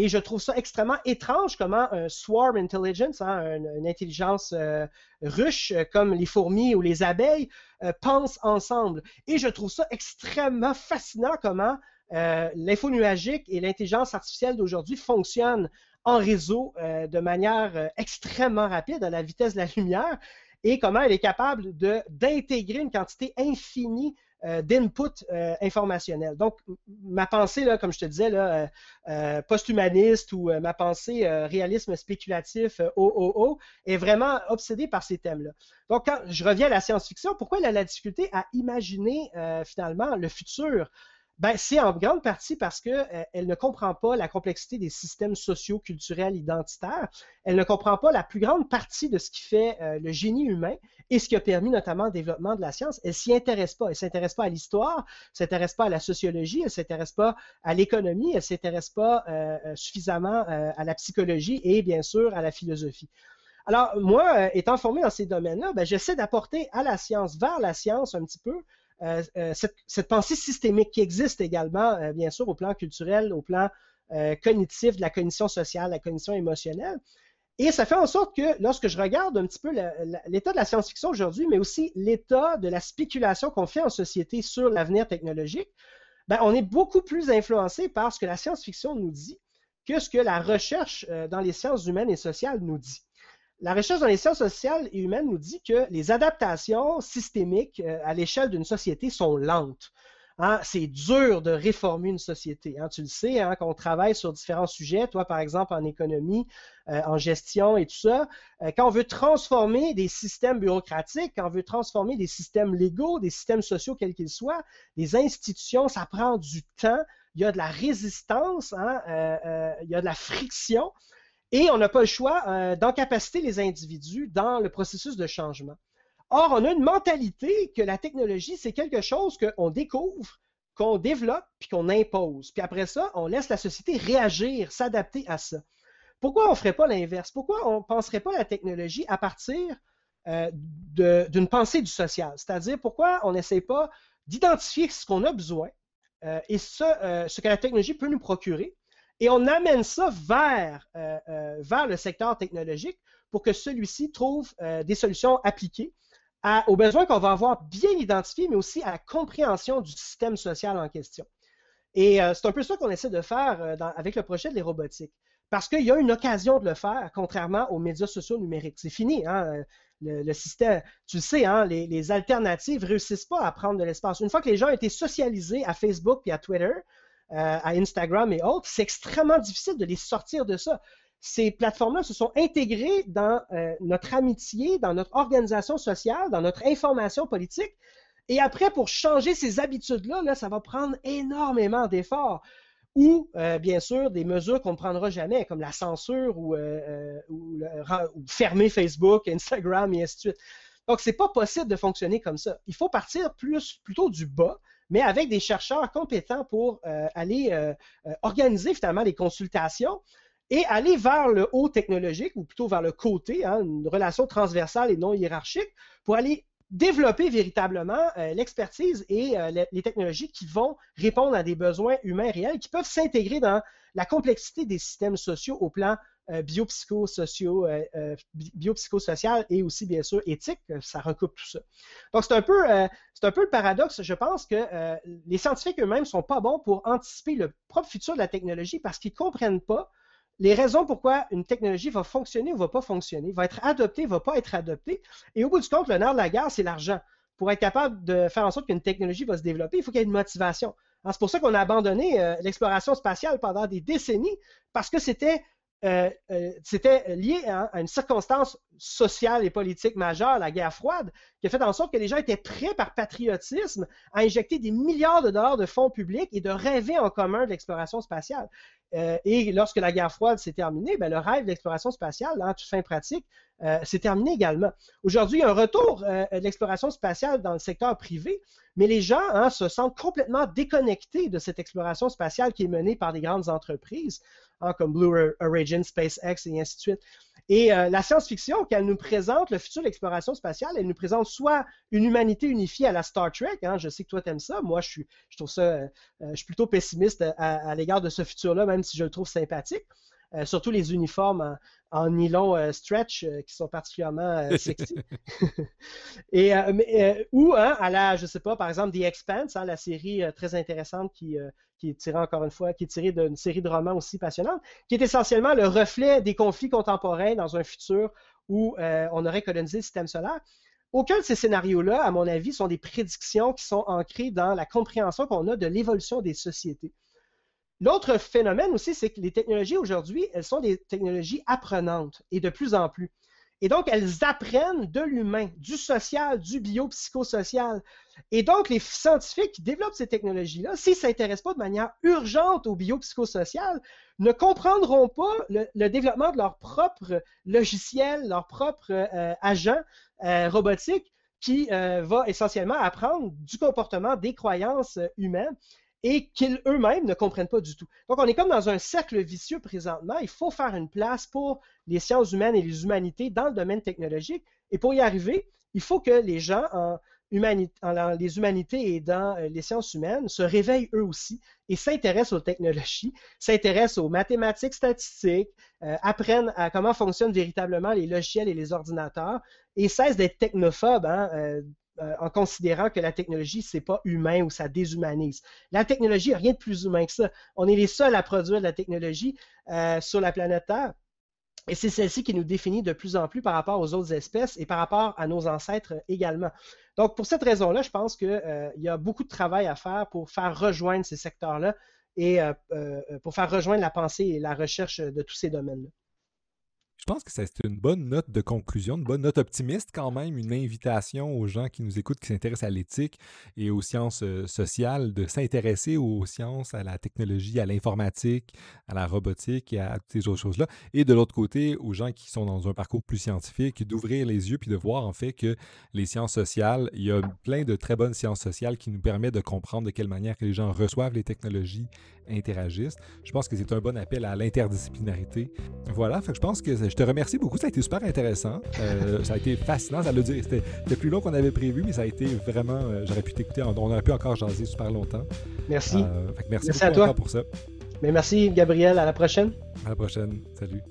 Et je trouve ça extrêmement étrange comment un swarm intelligence, hein, une, intelligence euh, ruche euh, comme les fourmis ou les abeilles, euh, pense ensemble. Et je trouve ça extrêmement fascinant comment l'info nuagique et l'intelligence artificielle d'aujourd'hui fonctionnent en réseau de manière extrêmement rapide, à la vitesse de la lumière, et comment elle est capable d'intégrer une quantité infinie d'input euh, informationnel. Donc, ma pensée, là, comme je te disais, euh, post-humaniste ou ma pensée réalisme spéculatif, OOO, est vraiment obsédée par ces thèmes-là. Donc, quand je reviens à la science-fiction, pourquoi elle a la difficulté à imaginer finalement le futur? Ben, c'est en grande partie parce qu'elle euh, ne comprend pas la complexité des systèmes sociaux, culturels, identitaires. Elle ne comprend pas la plus grande partie de ce qui fait euh, le génie humain et ce qui a permis notamment le développement de la science. Elle s'y intéresse pas. Elle s'intéresse pas à l'histoire, s'intéresse pas à la sociologie, elle s'intéresse pas à l'économie, elle s'intéresse pas euh, suffisamment à la psychologie et bien sûr à la philosophie. Alors, moi, étant formé dans ces domaines-là, ben, j'essaie d'apporter à la science, vers la science un petit peu, euh, euh, cette, pensée systémique qui existe également, euh, bien sûr, au plan culturel, au plan cognitif, de la cognition sociale, la cognition émotionnelle. Et ça fait en sorte que lorsque je regarde un petit peu l'état de la science-fiction aujourd'hui, mais aussi l'état de la spéculation qu'on fait en société sur l'avenir technologique, ben, on est beaucoup plus influencé par ce que la science-fiction nous dit que ce que la recherche dans les sciences humaines et sociales nous dit. La recherche dans les sciences sociales et humaines nous dit que les adaptations systémiques euh, à l'échelle d'une société sont lentes. Hein. c'est dur de réformer une société. Hein. tu le sais, hein, quand on travaille sur différents sujets, toi par exemple en économie, euh, en gestion et tout ça, euh, quand on veut transformer des systèmes bureaucratiques, quand on veut transformer des systèmes légaux, des systèmes sociaux quels qu'ils soient, des institutions, ça prend du temps, il y a de la résistance, il y a de la friction. Et on n'a pas le choix euh, d'encapaciter les individus dans le processus de changement. Or, on a une mentalité que la technologie, c'est quelque chose qu'on découvre, qu'on développe, puis qu'on impose. Puis après ça, on laisse la société réagir, s'adapter à ça. Pourquoi on ne ferait pas l'inverse? Pourquoi on ne penserait pas la technologie à partir d'une pensée du social? C'est-à-dire pourquoi on n'essaie pas d'identifier ce qu'on a besoin et ce, ce que la technologie peut nous procurer, et on amène ça vers, vers le secteur technologique pour que celui-ci trouve des solutions appliquées aux besoins qu'on va avoir bien identifiés, mais aussi à la compréhension du système social en question. Et euh, c'est un peu ça qu'on essaie de faire euh, avec le projet de les robotiques. Parce qu'il y a une occasion de le faire, contrairement aux médias sociaux numériques. C'est fini, hein? le, système. Tu le sais, hein, les, alternatives ne réussissent pas à prendre de l'espace. Une fois que les gens ont été socialisés à Facebook et à Twitter, euh, à Instagram et autres, c'est extrêmement difficile de les sortir de ça ces plateformes-là se sont intégrées dans euh, notre amitié, dans notre organisation sociale, dans notre information politique. Et après, pour changer ces habitudes-là, là, ça va prendre énormément d'efforts. Ou, euh, bien sûr, des mesures qu'on ne prendra jamais, comme la censure ou, fermer Facebook, Instagram et ainsi de suite. Donc, ce n'est pas possible de fonctionner comme ça. Il faut partir plus, plutôt du bas, mais avec des chercheurs compétents pour aller organiser finalement les consultations, et aller vers le haut technologique, ou plutôt vers le côté, hein, une relation transversale et non hiérarchique, pour aller développer véritablement euh, l'expertise et euh, les technologies qui vont répondre à des besoins humains réels, qui peuvent s'intégrer dans la complexité des systèmes sociaux au plan euh, biopsychosocial et aussi, bien sûr, éthique. Ça recoupe tout ça. Donc, c'est un, peu, c'est un peu le paradoxe. Je pense que les scientifiques eux-mêmes sont pas bons pour anticiper le propre futur de la technologie parce qu'ils ne comprennent pas les raisons pourquoi une technologie va fonctionner ou va pas fonctionner, va être adoptée, va pas être adoptée. Et au bout du compte, le nerf de la guerre, c'est l'argent. Pour être capable de faire en sorte qu'une technologie va se développer, il faut qu'il y ait une motivation. C'est pour ça qu'on a abandonné euh, l'exploration spatiale pendant des décennies, parce que c'était euh, euh, c'était lié à, une circonstance sociale et politique majeure, la guerre froide, qui a fait en sorte que les gens étaient prêts par patriotisme à injecter des milliards de dollars de fonds publics et de rêver en commun de l'exploration spatiale. Euh, et lorsque la guerre froide s'est terminée, ben, le rêve de l'exploration spatiale, en toute fin pratique, s'est terminé également. Aujourd'hui, il y a un retour de l'exploration spatiale dans le secteur privé, mais les gens hein, se sentent complètement déconnectés de cette exploration spatiale qui est menée par des grandes entreprises. Hein, comme Blue Origin, SpaceX et ainsi de suite. Et euh, la science-fiction, qu'elle nous présente, le futur de l'exploration spatiale, elle nous présente soit une humanité unifiée à la Star Trek, hein, je sais que toi tu aimes ça, moi je, suis, je trouve ça, euh, je suis plutôt pessimiste à, l'égard de ce futur-là, même si je le trouve sympathique. Euh, surtout les uniformes en, nylon stretch qui sont particulièrement sexy. et, ou hein, à la, je sais pas, par exemple, The Expanse, hein, la série très intéressante qui, qui est tiré encore une fois, qui est tiré d'une série de romans aussi passionnante, qui est essentiellement le reflet des conflits contemporains dans un futur où euh, on aurait colonisé le système solaire. Aucun de ces scénarios-là, à mon avis, sont des prédictions qui sont ancrées dans la compréhension qu'on a de l'évolution des sociétés. L'autre phénomène aussi, c'est que les technologies aujourd'hui, elles sont des technologies apprenantes et de plus en plus. Et donc, elles apprennent de l'humain, du social, du biopsychosocial. Et donc, les scientifiques qui développent ces technologies-là, s'ils ne s'intéressent pas de manière urgente au biopsychosocial, ne comprendront pas le, développement de leur propre logiciel, leur propre euh, agent euh, robotique qui euh, va essentiellement apprendre du comportement des croyances humaines et qu'ils eux-mêmes ne comprennent pas du tout. Donc, on est comme dans un cercle vicieux présentement. Il faut faire une place pour les sciences humaines et les humanités dans le domaine technologique. Et pour y arriver, il faut que les gens en, les humanités et dans euh, les sciences humaines se réveillent eux aussi et s'intéressent aux technologies, s'intéressent aux mathématiques statistiques, euh, apprennent à comment fonctionnent véritablement les logiciels et les ordinateurs et cessent d'être technophobes. Hein, euh, euh, en considérant que la technologie, c'est pas humain ou ça déshumanise. La technologie rien de plus humain que ça. On est les seuls à produire de la technologie euh, sur la planète Terre. Et c'est celle-ci qui nous définit de plus en plus par rapport aux autres espèces et par rapport à nos ancêtres également. Donc, pour cette raison-là, je pense qu'il euh, y a beaucoup de travail à faire pour faire rejoindre ces secteurs-là et pour faire rejoindre la pensée et la recherche de tous ces domaines-là. Je pense que c'est une bonne note de conclusion, une bonne note optimiste quand même, une invitation aux gens qui nous écoutent, qui s'intéressent à l'éthique et aux sciences euh, sociales, de s'intéresser aux sciences, à la technologie, à l'informatique, à la robotique et à toutes ces autres choses-là. Et de l'autre côté, aux gens qui sont dans un parcours plus scientifique, d'ouvrir les yeux puis de voir en fait que les sciences sociales, il y a plein de très bonnes sciences sociales qui nous permettent de comprendre de quelle manière que les gens reçoivent les technologies, interagissent. Je pense que c'est un bon appel à l'interdisciplinarité. Voilà, fait je pense que je te remercie beaucoup. Ça a été super intéressant. Euh, ça a été fascinant. Ça C'était plus long qu'on avait prévu, mais ça a été vraiment. J'aurais pu t'écouter. On aurait pu encore jaser super longtemps. Merci. merci, merci à toi pour ça. Mais merci, Gabriel. À la prochaine. À la prochaine. Salut.